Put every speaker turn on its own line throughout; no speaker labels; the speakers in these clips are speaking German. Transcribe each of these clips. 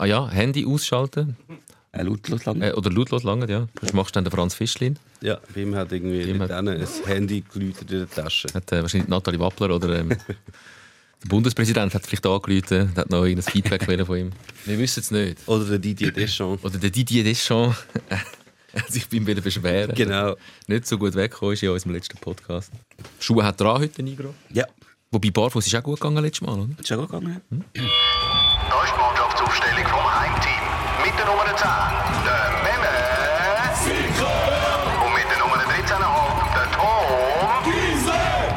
Ah ja, Handy ausschalten.
Äh, lautlos lang.
Äh, oder lautlos lange, ja. Das machst du dann der Franz Fischlin.
Ja, bei ihm hat irgendwie
Bei ihm hat-
ein Handy geläutet in der Tasche.
Hat äh, wahrscheinlich Nathalie Wappler oder ähm, der Bundespräsident hat vielleicht angerufen, hat noch irgendein Feedback von ihm. Wir wissen es nicht.
Oder der Didier Deschamps.
Oder der Didier Deschamps hat sich bei ihm wieder beschweren.
Genau.
Nicht so gut weggekommen ist in unserem letzten Podcast. Schuhe hat dran heute, Nigro.
Ja,
Wobei Barfuß ist auch gut gegangen letztes Mal, oder?
ist schon gut gegangen.
Da ist die Mannschaftsaufstellung. Mit der Nummer 10, der Memme. Und mit der Nummer 13,5, der Tom.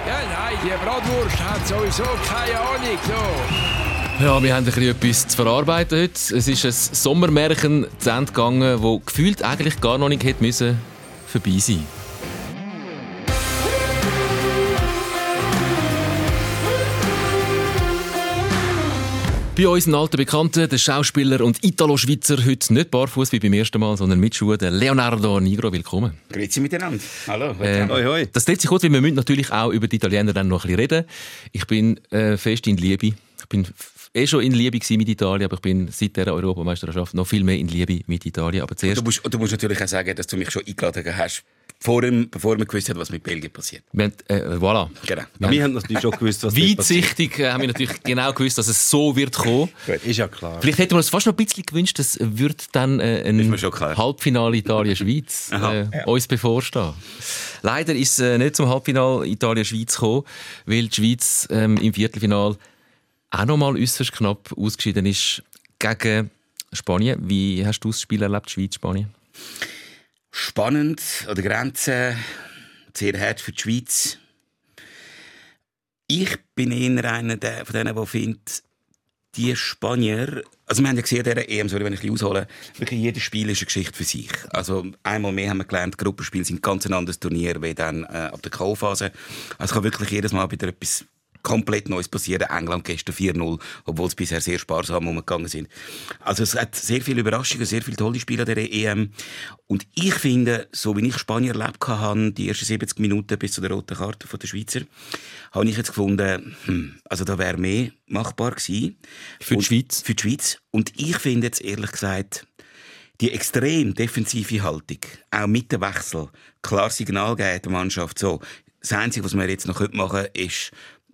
Ja, nein, die Bratwurst hat sowieso keine Ahnung. So.
Ja, wir haben ein bisschen etwas zu verarbeiten heute. Es ist ein Sommermärchen zu Ende gegangen, das gefühlt eigentlich gar noch nicht hätte müssen vorbei sein Bei unseren alten Bekannten, der Schauspieler und Italo-Schweizer, heute nicht barfuß wie beim ersten Mal, sondern mit Schuhen, Leonardo Nigro. Willkommen.
Grüezi miteinander. Hallo.
Ähm,
Hoi, hoi.
Das sich kurz, weil wir müssen natürlich auch über die Italiener dann noch ein bisschen reden. Ich bin äh, fest in Liebe. Ich bin eh schon in Liebe mit Italien, aber ich bin seit der Europameisterschaft noch viel mehr in Liebe mit Italien. Aber zuerst,
Du musst, du musst natürlich auch sagen, dass du mich schon eingeladen hast, vor dem, bevor wir gewusst haben, was mit Belgien passiert.
wir haben, äh, voilà.
Genau.
Wir haben natürlich schon gewusst, was.
Weitsichtig äh, haben wir natürlich genau gewusst, dass es so wird kommen.
Ist ja klar.
Vielleicht hätten wir uns fast noch ein bisschen gewünscht, dass wird dann äh, ein. Halbfinale Italien-Schweiz äh, uns bevorstehen. Leider ist es äh, nicht zum Halbfinale Italien-Schweiz gekommen, weil die Schweiz ähm, im Viertelfinal auch noch mal äußerst knapp ausgeschieden ist gegen Spanien. Wie hast du das Spiel erlebt, Schweiz-Spanien?
Spannend an der Grenze, sehr hart für die Schweiz. Ich bin eher einer der, von denen, der findet, die Spanier, also wir haben ja gesehen, der EM, sorry, wenn ich ein bisschen aushole, wirklich jedes Spiel ist eine Geschichte für sich. Also einmal mehr haben wir gelernt, Gruppenspiele sind ganz ein anderes Turnier wie dann äh, ab der K.O.-Phase. Also es kann wirklich jedes Mal wieder etwas komplett Neues passieren. England gestern 4-0, obwohl es bisher sehr sparsam umgegangen sind. Also es hat sehr viele Überraschungen, sehr viele tolle Spiele an der EM. Und ich finde, so wie ich Spanier erlebt habe, die ersten 70 Minuten bis zu der roten Karte von der Schweizer, habe ich jetzt gefunden, hm, also da wäre mehr machbar gewesen.
Für die
Und-
Schweiz?
Für die Schweiz. Und ich finde jetzt ehrlich gesagt, die extrem defensive Haltung, auch mit dem Wechsel, klar Signal geben der Mannschaft, so, das Einzige, was wir jetzt noch machen können, ist,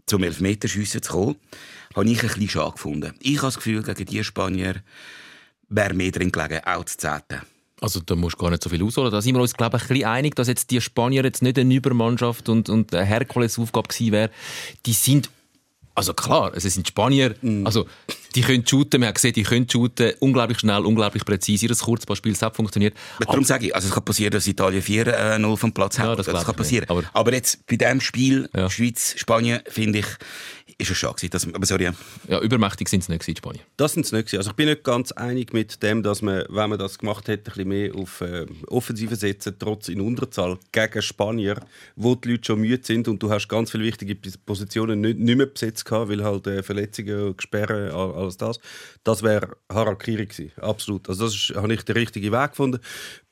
zum Elfmeterschiessen zu kommen, habe ich ein bisschen schade gefunden. Ich habe das Gefühl, gegen die Spanier wäre mehr drin gelegen, auch zu Zehnten.
Also da musst du gar nicht so viel ausholen. Da sind wir uns, glaube ich, ein bisschen einig, dass jetzt die Spanier jetzt nicht eine Übermannschaft und, und eine Herkulesaufgabe gewesen wäre. Die sind, also klar, es sind Spanier, also die können shooten, man hat gesehen, die können shooten, unglaublich schnell, unglaublich präzise. Ihr Kurzballspiel, das hat funktioniert.
Darum sage ich, also es kann passieren, dass Italien 4-0 vom Platz hat.
Ja, das
das,
glaub
kann passieren.
Aber-
Aber, jetzt bei diesem Spiel,
Ja.
Schweiz-Spanien, finde ich, ist es schade gewesen. Das, aber sorry.
Ja, übermächtig sind sie nicht die Spanier.
Das sind es nicht. Also ich bin nicht ganz einig mit dem, dass man, wenn man das gemacht hätte, ein bisschen mehr auf äh, Offensive setzen, trotz in Unterzahl gegen Spanier, wo die Leute schon müde sind und du hast ganz viele wichtige Positionen nicht, nicht mehr besetzt gehabt, weil halt äh, Verletzungen, Gesperren, all- alles das. Das wäre Harakiri gewesen. Absolut. Also das ist, habe ich den richtigen Weg gefunden.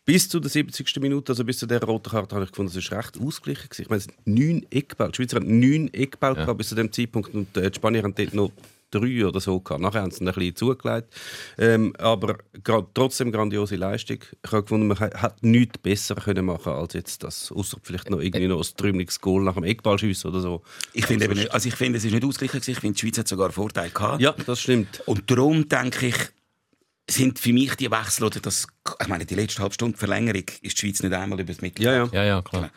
Bis zu der 70. Minute, also bis zu der roten Karte, habe ich gefunden, das ist recht ausgeglichen. Ich meine, es neun Eckbälle. Die Schweizer haben neun Eckbälle gehabt bis zu dem Zeitpunkt und äh, die Spanier haben dort noch drei oder so gehabt. Nachher haben sie ein bisschen zugelegt. Ähm, aber trotzdem grandiose Leistung. Ich habe gefunden, man hat nichts besser können machen als jetzt das. Außer vielleicht noch irgendwie noch ein träumliches Goal nach dem Eckballschiessen oder so.
Ich finde, eben nicht, also ich finde, es ist nicht ausgeglichen. Ich finde, die Schweiz hat sogar einen Vorteil gehabt.
Ja, das stimmt.
Und darum denke ich, sind für mich die Wechsel oder das, ich meine, die letzte halbe Stunde Verlängerung ist die Schweiz nicht einmal über das Mittel.
Ja, ja.
Ja, ja, klar.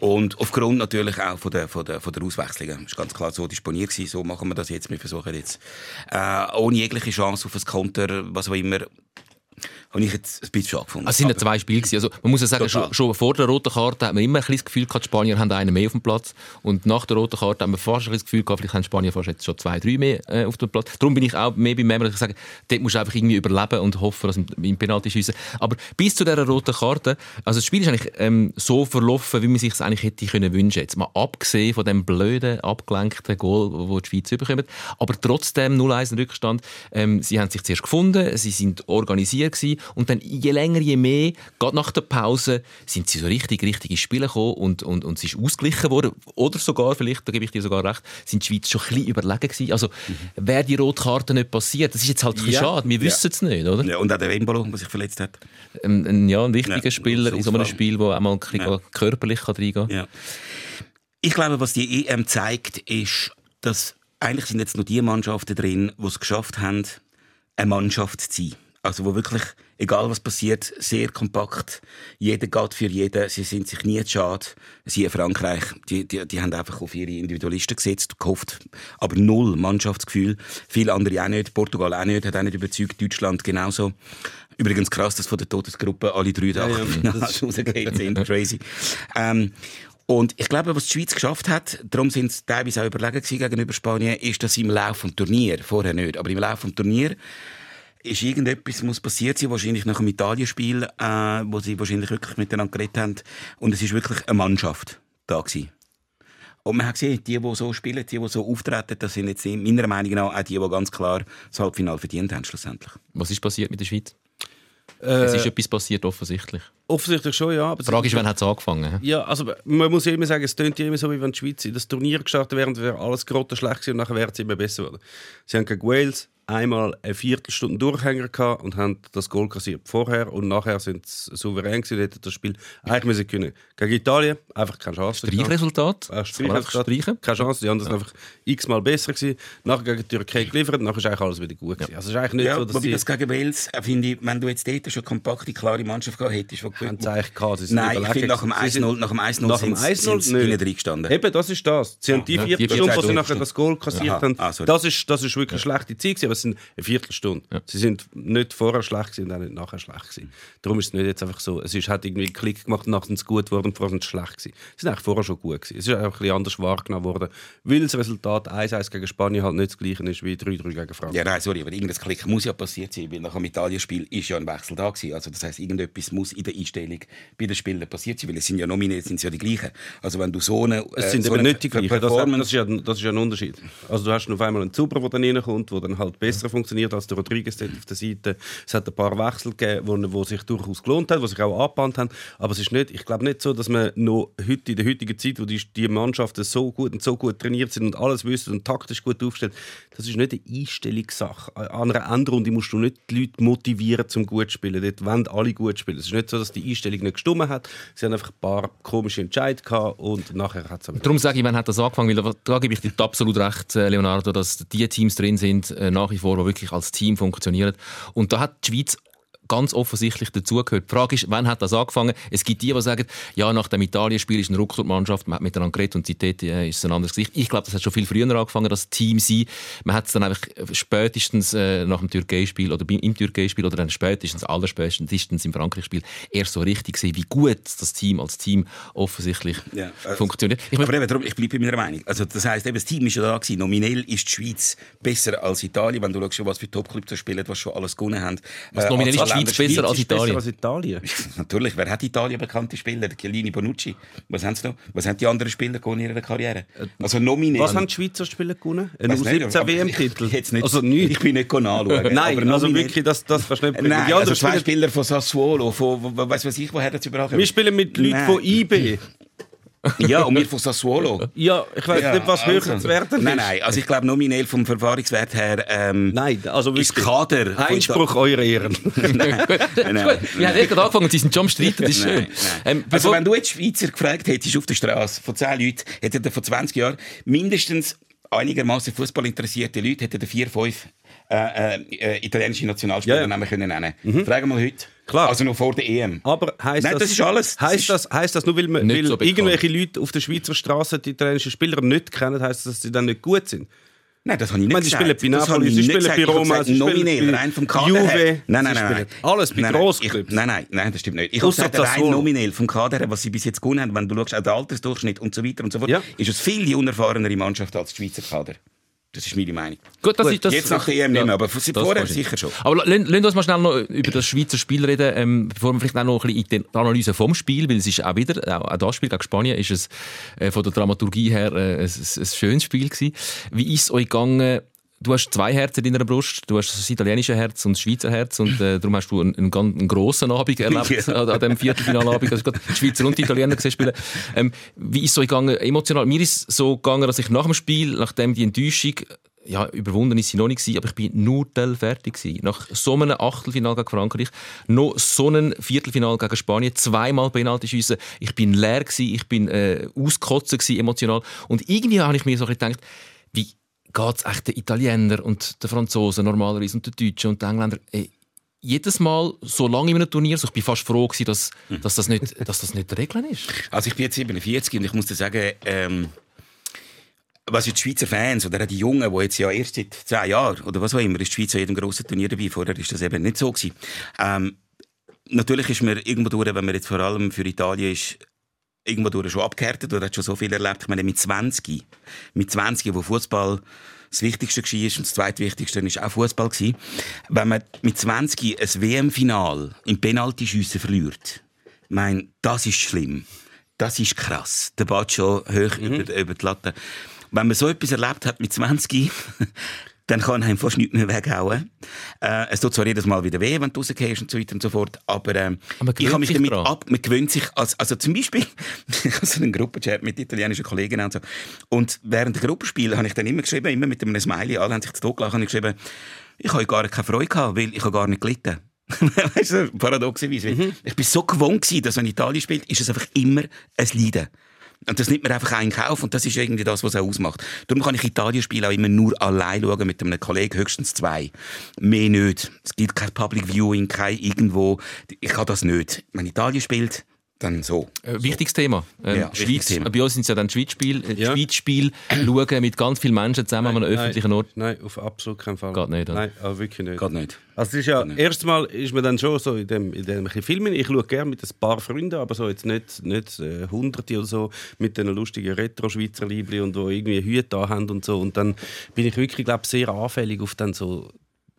Und aufgrund natürlich auch von der, von der, von der Auswechslungen. ist ganz klar so disponiert gewesen, so machen wir das jetzt. Wir versuchen jetzt, äh, ohne jegliche Chance auf ein Konter, was auch immer, habe ich jetzt ein bisschen schade gefunden.
Es sind ja zwei Spiele. gewesen. Also, man muss ja sagen, schon, schon vor der roten Karte hat man immer ein bisschen das Gefühl gehabt, die Spanier haben einen mehr auf dem Platz. Und nach der roten Karte haben wir fast ein bisschen das Gefühl gehabt, vielleicht haben die Spanier fast jetzt schon zwei, drei mehr äh, auf dem Platz. Darum bin ich auch mehr beim Memmer, dass ich sage, dort musst du einfach irgendwie überleben und hoffen, dass im Penalty schiessen. Aber bis zu dieser roten Karte, also das Spiel ist eigentlich ähm, so verlaufen, wie man sich es eigentlich hätte können wünschen. Jetzt mal abgesehen von dem blöden, abgelenkten Goal, wo die Schweiz überkommt. Aber trotzdem 0-1 Rückstand. Ähm, sie haben sich zuerst gefunden, sie sind organisiert gewesen. Und dann je länger, je mehr, gerade nach der Pause, sind sie so richtig, richtig ins Spiel gekommen und, und, und es ist ausgeglichen worden. Oder sogar, vielleicht, da gebe ich dir sogar recht, sind die Schweiz schon ein bisschen überlegen gewesen. Also, mhm. wäre die rote Karte nicht passiert, das ist jetzt halt ein
Ja.
schade, wir wissen es nicht, oder?
Ja, und auch der Wembolo, der sich verletzt hat.
Ein, ein, ja, ein wichtiger
Ja,
Spieler in so einem. Spiel, wo auch mal ein bisschen
Ja.
körperlich kann reingehen kann.
Ja. Ich glaube, was die EM zeigt, ist, dass eigentlich sind jetzt nur die Mannschaften drin, die es geschafft haben, eine Mannschaft zu sein. Also wo wirklich, egal was passiert, sehr kompakt, jeder geht für jeden, sie sind sich nie zu schade. Sie in Frankreich, die, die, die haben einfach auf ihre Individualisten gesetzt, gehofft, aber null Mannschaftsgefühl. Viele andere auch nicht, Portugal auch nicht, hat auch nicht überzeugt, Deutschland genauso. Übrigens krass, dass von der Todesgruppe alle drei da
Ja, ja,
rausgefallen sind, crazy. Ähm, und ich glaube, was die Schweiz geschafft hat, darum sind sie teilweise auch überlegen gegenüber Spanien, ist, dass sie im Laufe des Turnier, vorher nicht, aber im Laufe des Turnier, ist irgendetwas muss passiert sein, wahrscheinlich nach dem Italienspiel, äh, wo sie wahrscheinlich wirklich miteinander geredet haben. Und es ist wirklich eine Mannschaft da gewesen. Und man hat gesehen, die, die so spielen, die, die so auftreten, das sind jetzt meiner Meinung nach auch die, die ganz klar das Halbfinale verdient haben, schlussendlich.
Was ist passiert mit der Schweiz?
Äh,
es ist etwas passiert, offensichtlich.
offensichtlich schon, ja. Aber
Die Frage ist, wann hat es angefangen?
Ja, also man muss ja immer sagen, es tönt ja immer so, wie wenn die Schweiz in das Turnier gestartet wäre, wäre alles grottenschlecht gewesen und nachher wäre es immer besser geworden. Sie haben gegen Wales einmal eine Viertelstunde Durchhänger gehabt und haben das Goal kassiert vorher und nachher sind sie souverän gewesen und hätten das Spiel eigentlich müssen können. Gegen Italien einfach keine Chance.
Streichresultat?
Äh, Streichresultat.
streichen?
Keine Chance, die anderen sind einfach x-mal besser gewesen. Nachher gegen die Türkei geliefert, nachher ist eigentlich alles wieder gut gewesen. Also es ist eigentlich nicht
Ja,
so, dass
wobei
sie...
das gegen Wales, äh, finde ich, wenn du jetzt dort schon kompakte, klare Mannschaft gehabt hättest, die
haben sie eigentlich gehabt. Sie
Nein, ich finde, nach dem
gewesen. Sie
1-0
sind-
nach dem 1-0
Nach dem
sind sie
1-0
hinten
nicht.
drin gestanden.
Eben, das ist das. Sie haben die
Ja, die
Viertelstunde, wo sie nachher das Goal kassiert haben,
Ah,
das ist, das ist wirklich eine schlechte Zeit gewesen, aber es sind eine Viertelstunde. Sie sind nicht vorher schlecht und auch nicht nachher schlecht gewesen. Darum ist es nicht jetzt einfach so, es ist, hat irgendwie einen Klick gemacht und nachher sind sie gut geworden und vorher sind sie schlecht gewesen. Sie sind eigentlich vorher schon gut gewesen. Es ist einfach ein bisschen anders wahrgenommen worden, weil das Resultat 1-1 gegen Spanien halt nicht das gleiche ist wie 3-3 gegen Frankreich.
Ja, nein, sorry, aber irgendein Klick muss ja passiert sein, weil nach dem Italienspiel ist ja ein Wechsel da gewesen. Also das heißt, irgendetwas muss in der Einstellung bei den Spielern passiert sein, weil es sind ja nominiert, sind es ja die gleichen. Also wenn du so eine
Es
äh,
sind
so eine
nicht die gleichen. Das, das,
Performance
ist ja, das ist ja ein Unterschied. Also du hast auf einmal einen Zuber, der dann reinkommt, der dann halt besser funktioniert als der Rodriguez dort auf der Seite. Es hat ein paar Wechsel gegeben, wo sich durchaus gelohnt haben, die sich auch angebahnt haben. Aber es ist nicht, ich glaube nicht so, dass man noch heute, in der heutigen Zeit, wo die, die Mannschaften so gut und so gut trainiert sind und alles wissen und taktisch gut aufstellen, das ist nicht eine Einstellungssache. An einer Endrunde musst du nicht die Leute motivieren, zum gut zu spielen. Dort wollen alle gut spielen. Es ist nicht so, dass die Einstellung nicht gestimmt hat. Sie haben einfach ein paar komische Entscheidungen gehabt und nachher hat es
Darum sage ich, wann hat das angefangen? Weil da gebe ich dir absolut recht, äh, Leonardo, dass die Teams drin sind, äh, nach wie vor, die wirklich als Team funktionieren. Und da hat die Schweiz ganz offensichtlich dazugehört. Die Frage ist, wann hat das angefangen? Es gibt die, die sagen, ja, nach dem Italien-Spiel ist eine Rucksackmannschaft, man hat miteinander geredet und seitdem äh, ist es ein anderes Gesicht. Ich glaube, das hat schon viel früher angefangen, das Team sein. Man hat es dann einfach spätestens äh, nach dem Türkei-Spiel oder im Türkei-Spiel oder dann spätestens, allerspätestens im Frankreich-Spiel erst so richtig gesehen, wie gut das Team als Team offensichtlich
Ja, also-
funktioniert. Ich
aber eben, darum, ich bleibe bei meiner Meinung. Also, das heisst, eben, das Team ist ja da gewesen. Nominell ist die Schweiz besser als Italien. Wenn du schaust, was für Topclubs da spielen, was schon alles gewonnen haben.
Was nominell ist die
Anzahl
Schweiz besser als
ist
Italien.
besser als Italien.
Natürlich, wer hat Italien bekannte Spieler? Chiellini Bonucci. Was haben sie noch? Was haben die anderen Spieler gewonnen in ihrer Karriere? Also nominell.
Was haben die Schweizer Spieler gewonnen? Ein
Weiss nicht,
U17
aber
WM-Titel? Also nichts.
ich bin nicht nachschauen.
Nein,
aber
also wirklich, das, das nicht bringen.
Nein,
Die
also
anderen
zwei
Spieler,
von Sassuolo, von, weiss was ich, woher das überall kommen.
wir spielen mit Leuten von IB.
Ja, und wir von Sassuolo.
Ja, ich weiß
Ja,
nicht, was höher zu werden ist.
Nein, nein, also ich glaube nominell vom Verfahrenswert her ähm,
Nein, also
ist. Kader...
Einspruch eurer Ehren.
Ita- nein, nein.
Wir haben gerade angefangen sie sind schon am Streiten, das ist schön.
Nein, nein.
Ähm,
also wenn du jetzt Schweizer gefragt hättest auf der Straße von 10 Leuten, hätten vor 20 Jahren mindestens einigermaßen Fußball interessierte Leute hätten vier, fünf äh, äh, italienische Nationalspieler
Ja, ja.
Namen können nennen. Fragen mal heute.
Klar.
Also noch vor der EM.
Aber heisst
Nein,
das,
das ist alles.
Heisst das, heisst das nur, weil, man, weil
so
irgendwelche Leute auf der Schweizer Straße die italienischen Spieler nicht kennen, heisst das, dass sie dann nicht gut sind?
Nein, das habe ich
Ich
nicht
meine, sie
gesagt.
spielen bei
Das
Napoli,
ich
sie spielen bei
Ich
Roma, sie spielen
rein vom Kader
Juve,
her. Nein, nein, nein, nein.
alles bei Grossclubs.
ich- Nein, nein, nein, das stimmt nicht. Ich habe gesagt, rein nominell vom Kader her, was sie bis jetzt gewonnen haben, wenn du schaust, auch der Altersdurchschnitt und so weiter und so fort,
Ja.
ist es viel die unerfahrenere Mannschaft als die Schweizer Kader. Das ist meine Meinung.
Gut, das
Gut,
ist das.
Jetzt nach der EM nicht mehr, aber vorher sicher schon.
Aber wir uns mal schnell noch über das Schweizer Spiel reden, ähm, bevor wir vielleicht auch noch ein bisschen in die Analyse vom Spiel, weil es ist auch wieder, auch, das Spiel gegen Spanien, ist es äh, von der Dramaturgie her äh, ein, ein, ein schönes Spiel gewesen. Wie ist es euch gegangen du hast zwei Herzen in deiner Brust. Du hast das italienische Herz und das Schweizer Herz und äh, darum hast du einen, einen, einen grossen Abend erlebt
Ja.
an, an diesem Viertelfinalabend. Also die Schweizer und die Italiener gesehen spielen. Ähm, wie ist es so gegangen, emotional? Mir ist es so gegangen, dass ich nach dem Spiel, nachdem die Enttäuschung ja, überwunden ist sie noch nicht aber ich bin nur fertig gewesen. Nach so einem Achtelfinal gegen Frankreich, noch so einem Viertelfinal gegen Spanien, zweimal Penalty schiessen. Ich bin leer gewesen, ich bin äh, ausgekotzt gewesen, emotional. Und irgendwie habe ich mir so gedacht, wie geht es echt den Italienern und den Franzosen normalerweise und den Deutschen und den Engländern? Ey, jedes Mal so lange in einem Turnier, so ich bin fast froh gewesen, dass, dass, das nicht, dass das nicht die Regeln ist.
Also ich bin jetzt 47 und ich muss dir sagen, ähm, was jetzt die Schweizer Fans oder auch die Jungen, die jetzt ja erst seit zehn Jahren oder was auch immer, ist die Schweiz an jedem grossen Turnier dabei. Vorher ist das eben nicht so gewesen. Ähm, natürlich ist man irgendwo durch, wenn man jetzt vor allem für Italien ist, irgendwo durch schon abgehärtet oder hat schon so viel erlebt. Ich meine, mit 20, mit 20, wo Fußball das Wichtigste war und das Zweitwichtigste war auch Fußball. Wenn man mit 20 ein WM-Final im Penaltyschiessen verliert, ich meine, das ist schlimm. Das ist krass. Der Ball schon hoch über, über die Latte. Wenn man so etwas erlebt hat mit 20, dann kann einem fast nichts mehr weghauen. Äh, es tut zwar jedes Mal wieder weh, wenn du rausgehst und so weiter und so fort, aber, ähm,
Aber
ich habe mich damit
dran.
ab, man gewöhnt sich, als, also zum Beispiel, ich habe so einen Gruppenchat mit italienischen Kollegen und so, und während der Gruppenspiele habe ich dann immer geschrieben, immer mit einem Smiley, alle haben sich zu Tod gelacht, habe ich geschrieben, ich habe gar keine Freude gehabt, weil ich habe gar nicht gelitten. weißt du, paradoxerweise. weil Ich bin so gewohnt gewesen, dass wenn Italien spielt, ist es einfach immer ein Leiden. Und das nimmt man einfach einen Kauf und das ist irgendwie das, was es auch ausmacht. Darum kann ich Italien-Spiele auch immer nur allein schauen, mit einem Kollegen, höchstens zwei. Mehr nicht. Es gibt kein Public Viewing, kein irgendwo. Ich kann das nicht. Wenn Italien spielt, dann so.
Äh, wichtiges Thema. Ähm,
Ja, wichtiges
Schweiz,
Thema.
Bei uns sind es ja dann die Schweizspiele. Äh,
Ja.
Schweizspiel schauen mit ganz vielen Menschen zusammen an einem öffentlichen Ort.
Nein, auf absolut keinen Fall.
Geht nicht, oder?
Nein, aber wirklich nicht.
Geht nicht.
Also ist ja, erstmal ist man dann schon so in dem, in dem Filmen, ich schaue gerne mit ein paar Freunden, aber so jetzt nicht, nicht äh, Hunderte oder so, mit den lustigen Retro-Schweizer Liebli und wo irgendwie Hüte da haben und so. Und dann bin ich wirklich, glaube sehr anfällig auf dann so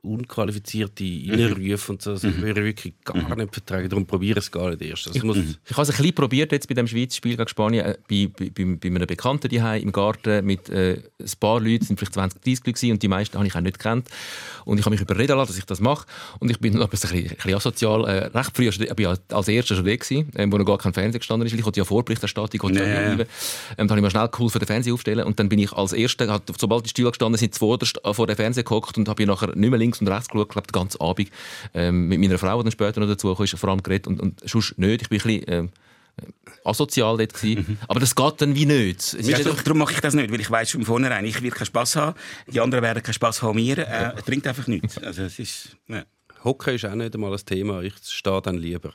unqualifizierte Innenrufe und so. Das würde ich wirklich gar nicht vertragen. Darum probiere ich es gar nicht erst. Also es muss,
Ich habe es ein bisschen probiert jetzt bei dem Schweiz-Spiel gegen Spanien, äh, bei, bei, bei, bei einem Bekannten daheim im Garten mit äh, ein paar Leuten, es sind vielleicht 20, 30 Leute und die meisten habe ich auch nicht gekannt. Und ich habe mich überreden lassen, dass ich das mache. Und ich bin aber ein bisschen, ein bisschen asozial, äh, recht früh, ich bin als Erster schon weg gewesen, ähm, wo noch gar kein Fernseher gestanden ist, ich hatte ja Vorberichterstattung, ich wollte ja. Ähm, da habe ich mir schnell geholfen, den Fernseher aufstellen und dann bin ich als Erster, hat, sobald die Stühle gestanden sind, zuvorderst äh, vor dem Fernseher gehockt und habe nachher nicht mehr links und rechts geschaut, glaube den ganzen Abend ähm, mit meiner Frau, die dann später noch dazu kam, ist vor allem geredet und, und sonst nicht. Ich bin ein bisschen ähm, asozial dort gewesen. Aber das geht dann wie nicht. Es nicht-
doch, darum mache ich das nicht, weil ich weiß schon von vornherein, ich werde keinen Spass haben, die anderen werden keinen Spass haben mir. Äh, es bringt einfach nichts. Also es ist... Ja.
Hockey ist auch nicht einmal ein Thema. Ich stehe dann lieber.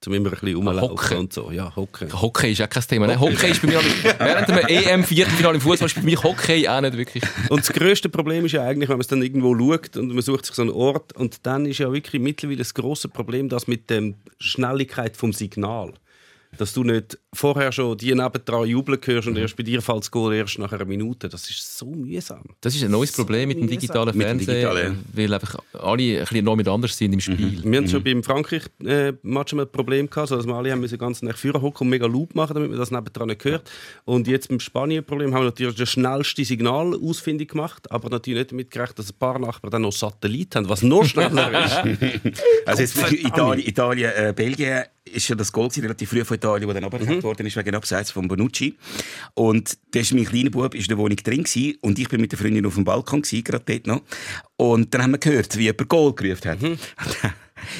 Zum immer ein bisschen rumlaufen
Hockey.
und so. Ja, Hockey.
Hockey ist auch kein Thema. Nein, Hockey ist bei mir nicht, während dem EM-Viertelfinale im Fußball ist bei mir Hockey auch nicht wirklich.
Und das grösste Problem ist ja eigentlich, wenn man es dann irgendwo schaut und man sucht sich so einen Ort und dann ist ja wirklich mittlerweile das große Problem, das mit der Schnelligkeit vom Signal. Dass du nicht vorher schon die nebendran jubeln hörst und erst bei dir fällt das Goal erst nach einer Minute. Das ist so mühsam.
Das ist ein neues Problem mit dem digitalen
dem
Fernsehen,
Digitalen.
weil einfach alle ein bisschen noch mit anders sind im Spiel.
Wir hatten schon beim Frankreich-Match ein Problem gehabt, so dass wir alle haben müssen ganz nach vorne hocken und mega laut machen, damit man das nebendran nicht hört. Und jetzt beim Spanien-Problem haben wir natürlich das schnellste Signal ausfindig gemacht, aber natürlich nicht damit gerechnet, dass ein paar Nachbarn dann noch Satellit haben, was noch schneller ist.
Also jetzt für Italien, Italien äh, Belgien ist ja das Goal gewesen, relativ früh von Italien, das dann aberkannt worden ist wegen Abseits von Bonucci. Und da ist mein kleiner Bub ist in der Wohnung drin gewesen, und ich bin mit der Freundin auf dem Balkon gewesen, gerade dort noch. Und dann haben wir gehört, wie jemand Goal gerufen hat. Dann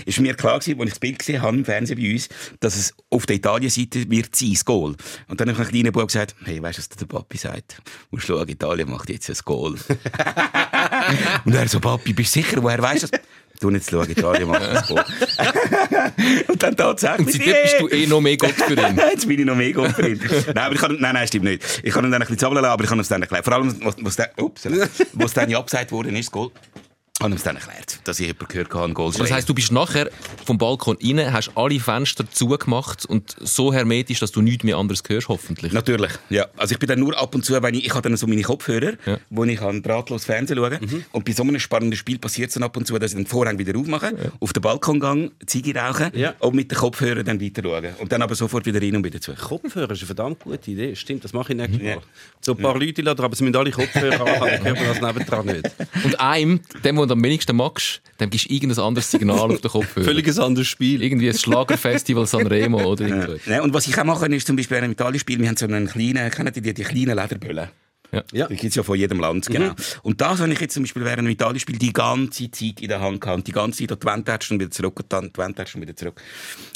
ist mir klar gewesen, als ich das Bild gesehen habe im Fernsehen bei uns, dass es auf der Italien-Seite wird sein, das Goal. Und dann habe ich einem kleinen Bub gesagt, hey, weißt du, was der Papi sagt? Du musst schauen, Italien macht jetzt ein Goal. und er so, Papi, bist du sicher, woher weißt du das? Du nicht schauen, Italien macht ein Goal. und dann tatsächlich.
Und seitdem bist du eh noch mehr Gott für ihn.
Jetzt bin ich noch mega auf drin. nein, aber ich kann, nein, nein, stimmt nicht. Ich kann ihn dann ein bisschen zappeln aber ich kann es dann erklären. Vor allem, was, was, dann, ups, was dann ja abgesagt worden ist, Goal. Habe ich es dann erklärt, dass ich jemanden gehört habe, einen Goal
Das heisst, du bist nachher vom Balkon rein, hast alle Fenster zugemacht und so hermetisch, dass du nichts mehr anderes hörst, hoffentlich.
Natürlich, ja. Also ich bin dann nur ab und zu, wenn ich, ich habe dann so meine Kopfhörer,
Ja.
wo ich kann drahtlos Fernsehen schauen Und bei so einem spannenden Spiel passiert es dann ab und zu, dass ich den Vorhang wieder aufmache, auf den Balkon gehe, Ziege rauchen
Ja.
und mit den Kopfhörern dann weiter schauen. Und dann aber sofort wieder rein und wieder zu.
Kopfhörer ist eine verdammt gute Idee. Stimmt, das mache ich nächstes Mal. So ein paar Leute lassen, aber sie müssen alle Kopfhörer anhaben, dann hört man das nebendran nicht.
Und einem, dem, du am wenigsten magst, dem gibst du irgendein anderes Signal auf den Kopfhörer.
Völlig ein anderes Spiel.
Irgendwie ein Schlagerfestival Sanremo oder
Ja. Ja, und was ich auch mache, ist zum Beispiel, wenn ich mit Italien spiele, wir haben so einen kleinen, kennen die, die kleinen Lederböllen?
Ja.
Ja.
Die gibt es ja von jedem Land, genau. Und das habe ich jetzt zum Beispiel während dem Italien-Spiel die ganze Zeit in der Hand gehabt. Und die ganze Zeit an die Wand und wieder zurück und dann die Wand und wieder zurück.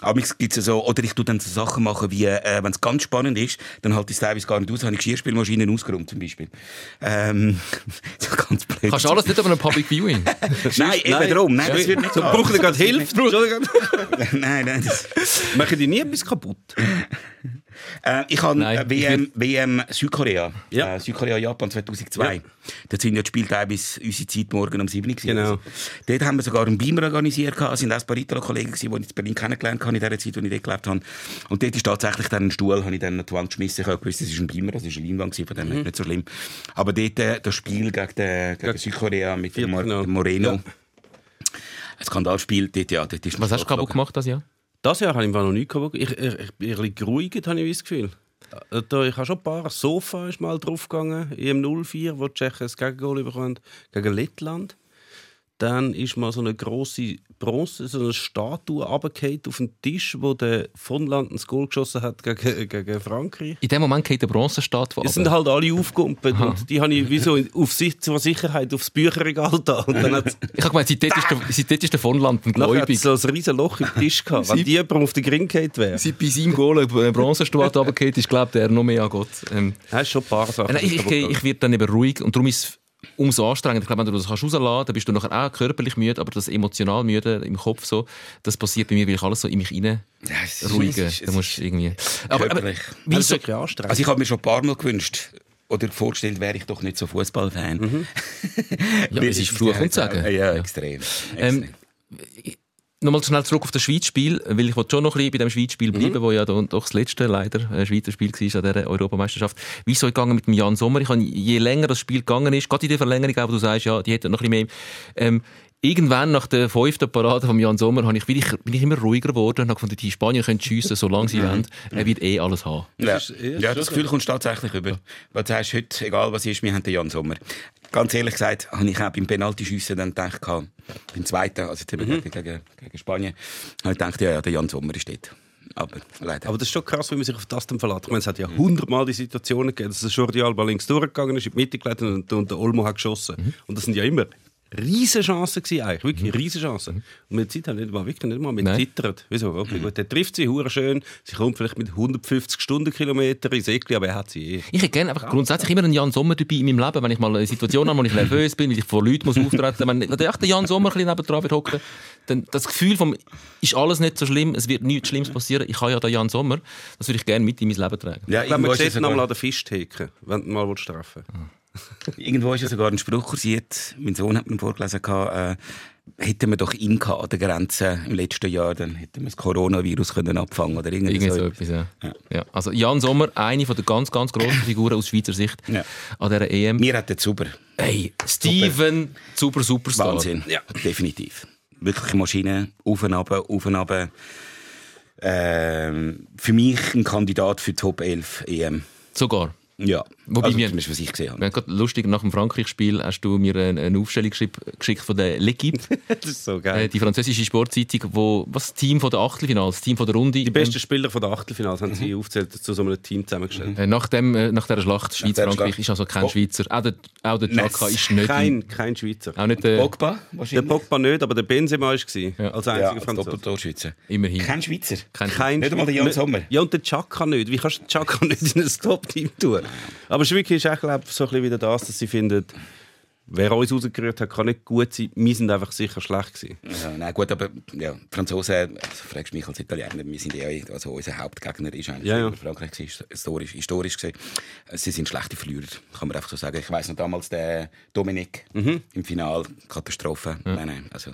Aber es gibt so, oder ich tue dann so Sachen machen, wie, äh, wenn es ganz spannend ist, dann halte ich es teilweise gar nicht aus, habe ich Geschirrspülmaschinen ausgeräumt zum Beispiel. Ähm, so ganz blöd.
Kannst du alles nicht auf einem Public Viewing?
Nein, eben
Nein.
darum. Nein, das wird nicht
So, braucht ihr gerade Hilfe?
Nein, nein. Das,
Machen die nie etwas kaputt?
Äh, ich habe WM, WM Südkorea.
Ja.
Äh, Südkorea-Japan 2002.
Ja.
Dort sind ja die Spieltage bis unsere Zeit morgen um 7 Uhr.
Genau.
Also, dort haben wir sogar einen Beamer organisiert. Es sind auch ein paar Italo-Kollegen, gewesen, die ich in Berlin kennengelernt habe in der Zeit, als ich dort gelebt habe. Und dort ist tatsächlich dann ein Stuhl, habe ich dann an die Wand geschmissen. Ich habe gewusst, das ist ein Beamer, das ist eine Leinwand, von dem
Mhm.
nicht so schlimm. Aber dort äh, das Spiel gegen, den, gegen Südkorea mit dem
Viertelfinale.
Moreno.
Ja.
Ein Skandalspiel, dort, ja, dort ist
Was hast du kaputt gemacht das Jahr?
Das Jahr habe ich noch nicht kaputt. Ich, ich, ich bisschen geruhigt, habe ich das Gefühl. Ich habe schon ein paar. Sofa ist mal draufgegangen, im 04, wo die Tschechen das Gegengol bekommen gegen Lettland. Dann ist mal so eine große Bronze, so eine Statue runtergefallen auf den Tisch, wo der von Land das Goal geschossen hat gegen, gegen Frankreich.
In dem Moment geht der Bronzenstatue
Es sind halt alle aufgegumpelt und die habe ich wie so auf sich zur Sicherheit aufs Bücherregal da. Und dann
Ich habe gemeint, seitdem ist der, seitdem ist der von Land ein
nachher hat's
Gläubig.
so ein riesen Loch im Tisch gehabt. Wenn die jemand auf den Gring gefallen wäre.
Seit bei seinem Goal eine Bronzenstatue runtergefallen ist, glaubt er noch mehr an Gott. Ähm,
Hast schon ein paar Sachen.
Nein, ich, ich,
kaputt
ich werde dann eben ruhig und darum ist umso anstrengender. Ich glaube, wenn du das kannst rauslassen dann bist du nachher auch körperlich müde, aber das emotional müde im Kopf so, das passiert bei mir, weil ich alles so in mich rein
Ja, es ist-
ruhige.
es ist-
Da musst du irgendwie... Aber, aber wieso,
wirklich anstrengend.
Also ich habe mir schon ein paar Mal gewünscht oder vorgestellt, wäre ich doch nicht so Fußballfan.
ja, es ist Fluch und Sagen.
Ja, ja, extrem.
Ähm, Nochmal schnell zurück auf das Schweizspiel, weil ich wollte schon noch ein bisschen bei dem Schweizspiel bleiben, wo ja doch das letzte leider äh, Schweizer Spiel war an dieser Europameisterschaft. Wie ist es gegangen mit dem Jan Sommer? Ich habe, je länger das Spiel gegangen ist, gerade in der Verlängerung, wo du sagst, ja, die hätten noch ein bisschen mehr. Ähm, irgendwann nach der fünften Parade von Jan Sommer habe ich, bin, ich, bin ich immer ruhiger geworden und habe gefunden, die Spanier können schiessen, solange sie wollen. Er wird eh alles haben.
ja.
ist- ja,
das Gefühl kommst du tatsächlich über. Weil du sagst, heute, egal was ist, wir haben den Jan Sommer. Ganz ehrlich gesagt, habe ich auch beim Penaltyschiessen dann gedacht, gehabt, beim zweiten, also jetzt eben gegen, gegen, Spanien, habe ich gedacht, ja, ja, der Jan Sommer ist dort. Aber leider.
Aber das ist schon krass, wie man sich auf das dann verlässt. Ich meine, es hat ja hundertmal die Situationen gegeben, dass der Jordi Alba links durchgegangen ist, in die Mitte geleitet und, und der Olmo hat geschossen. Und das sind ja immer riesen Chancen gewesen, eigentlich. Wirklich riesen Chancen. Und mit der Zeit haben nicht mal, wirklich nicht mal mit zittert. Wieso? Okay, gut, der trifft sie hure schön. Sie kommt vielleicht mit 150 Stundenkilometer ins Eckli, aber er hat sie eh.
Ich hätte gerne einfach grundsätzlich immer einen Jan Sommer dabei in meinem Leben, wenn ich mal eine Situation habe, wo ich nervös bin, weil ich vor Leuten muss auftreten muss. Wenn der Jan Sommer ein bisschen nebendran wird hocken, dann das Gefühl vom, ist alles nicht so schlimm, es wird nichts Schlimmes passieren, ich habe ja den Jan Sommer, das würde ich gerne mit in mein Leben tragen.
ja,
Wenn
irgendwo,
man sieht, nochmal
sogar,
an den Fischtheke, wenn du mal willst treffen
irgendwo ist ja sogar ein Spruch kursiert, mein Sohn hat mir vorgelesen, äh, hätten wir doch ihn gehabt an der Grenze im letzten Jahr, dann hätten wir das Coronavirus können abfangen oder irgendwie
Irgendwie
so.
etwas, ja. Ja. Also Jan Sommer, eine von der ganz, ganz grossen Figuren aus Schweizer Sicht
Ja.
an dieser EM.
Mir hat der super.
Hey, Steven, super Superstar.
Wahnsinn. Ja. Definitiv. Wirklich Maschine, auf und ab, auf und ab. Ähm, für mich ein Kandidat für Top 11 EM.
Sogar.
Ja.
Wobei
also,
wir-
zumindest, was ich gesehen
Wir
habe.
haben gerade lustig, nach dem Frankreich-Spiel hast du mir eine, eine Aufstellung geschickt, von der L'Equipe,
Das ist so
äh,
geil.
die französische Sportzeitung, wo was das Team von der Achtelfinals, das Team von der Runde.
Die besten Spieler von der Achtelfinals haben sie aufgezählt, zu so einem Team zusammengestellt.
Äh, nach, dem, äh, nach dieser Schlacht Schweiz-Frankreich ist also kein
Oh.
Schweizer. Auch der, auch der Chaka ist nicht.
Kein, kein Schweizer.
Auch nicht der.
Pogba,
Der. Pogba nicht, aber der Benzema war es,
Ja.
als
ja,
einziger
als
Franzose.
Immerhin.
Kein Schweizer.
Kein,
Kein
Nicht einmal der Jan
Schweizer-
Sommer.
Ja, und der Chaka nicht. Wie kannst du den Chaka nicht in ein Top-Team tun? Aber Schwicki ist auch, glaube ich, so ein bisschen wieder das, dass sie finden, wer uns rausgerührt hat, kann nicht gut sein. Wir sind einfach sicher schlecht gewesen.
Ja, nein, gut, aber ja, die Franzosen, also, fragst mich als Italiener, wir sind ja, also unser Hauptgegner ist eigentlich
Ja, ja.
Frankreich gewesen, historisch, historisch gesehen. Sie sind schlechte Verlierer, kann man einfach so sagen. Ich weiss noch damals der Dominik
Mhm.
im Final, Katastrophe. Nein, nein, also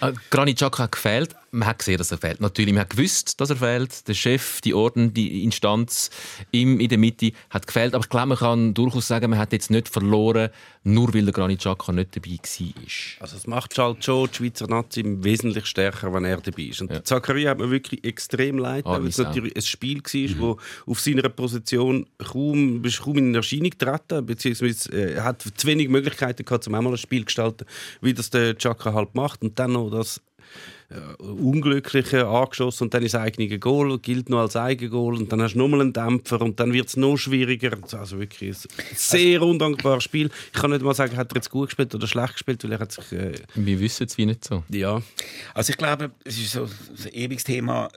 Äh, Granit Xhaka hat gefehlt. Man hat gesehen, dass er fehlt. Natürlich, man hat gewusst, dass er fehlt. Der Chef, die Orden, die Instanz im, in der Mitte hat gefehlt. Aber ich glaube, man kann durchaus sagen, man hat jetzt nicht verloren, nur weil der Granit Xhaka nicht dabei war.
Also es macht halt schon die Schweizer Nazi wesentlich stärker, wenn er dabei ist. Und ja. Zakaria hat mir wirklich extrem leid,
Ah,
weil es natürlich ein Spiel war, wo auf seiner Position kaum, bist kaum in Erscheinung getreten, beziehungsweise äh, er hat zu wenig Möglichkeiten gehabt, um einmal ein Spiel zu gestalten, wie das der Chaka halt macht. Und dann noch das äh, Unglückliche angeschossen und dann ist eigene Goal, gilt noch als Eigengoal und dann hast du nochmal einen Dämpfer und dann wird es noch schwieriger. Also wirklich ein sehr undankbares Spiel. Ich kann nicht mal sagen, hat er jetzt gut gespielt oder schlecht gespielt, weil er hat sich... Äh,
Wir wissen es wie nicht so.
ja,
Also ich glaube, es ist so ein ewiges Thema,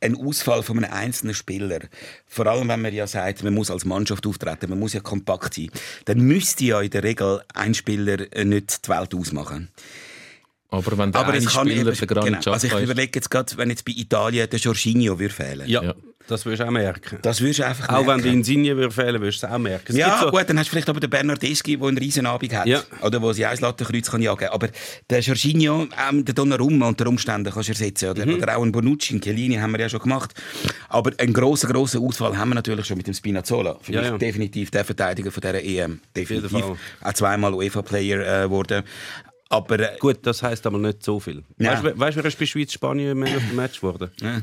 ein Ausfall von einem einzelnen Spieler. Vor allem, wenn man ja sagt, man muss als Mannschaft auftreten, man muss ja kompakt sein. Dann müsste ja in der Regel ein Spieler äh, nicht die Welt ausmachen.
Aber wenn der
Aber
eine
kann
Spieler,
eben-
der Granit
genau. Also ich überlege jetzt gerade, wenn jetzt bei Italien der Jorginho würde fehlen.
Ja,
Ja.
das wirst du auch merken.
Das würdest du einfach
Auch wenn
merken.
der Insigne würde fehlen, wirst du es auch merken. Es
Ja,
so,
gut, dann hast du vielleicht aber den Bernardeschi, der einen riesen Abend hat.
Ja.
Oder wo sie auch ins Lattenkreuz kann jagen Aber der Jorginho, ähm, der Donnarumma unter Umständen kannst du ersetzen. Oder,
Mhm.
oder auch einen Bonucci, einen Chiellini haben wir ja schon gemacht. Aber einen grossen, grossen Ausfall haben wir natürlich schon mit dem Spinazzola. Für
Ja,
mich
ja.
definitiv der Verteidiger von dieser EM. Definitiv. Auch zweimal UEFA-Player geworden. Aber äh,
gut, das heisst aber nicht so viel.
Ja.
Weißt du, weißt, wer ist bei Schweiz-Spanien Man of the Match geworden?
Ja.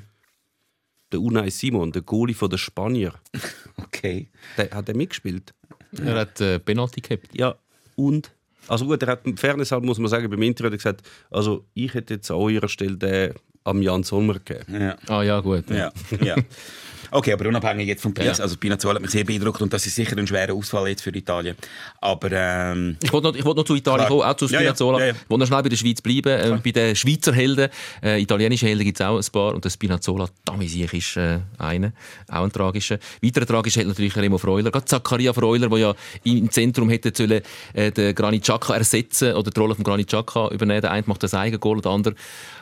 Der Unai Simon, der Goalie von der Spanier.
okay.
Der, hat er mitgespielt?
er hat äh, Penalty gehabt.
Ja, und? Also gut, er hat im Fairness halt, muss man sagen, beim Interview hat er gesagt, also ich hätte jetzt an eurer Stelle den am Jan Sommer gegeben.
Ja.
Ah ja, gut.
Ja, ja. Okay, aber unabhängig jetzt vom Piaz,
Ja.
also Pinazzola hat mich sehr beeindruckt und das ist sicher ein schwerer Ausfall jetzt für Italien. Aber ähm,
Ich wollte noch, ich wollte noch zu Italien
Klar.
kommen, auch zu
Ja, ja.
Spinazzola.
Ja, ja.
Ich wollte noch schnell bei der Schweiz bleiben. Äh, bei den Schweizer Helden, äh, italienische Helden gibt es auch ein paar. Und der Spinazzola, damit ich, ist äh, einer. Auch ein tragischer. Weiterer tragischer Held natürlich Remo Freuler. Gerade Zaccaria Freuler, der ja im Zentrum hätte sollen, äh, den Granit Xhaka ersetzen oder die Rolle von Granit Xhaka übernehmen. Der eine macht das Eigengoal, der andere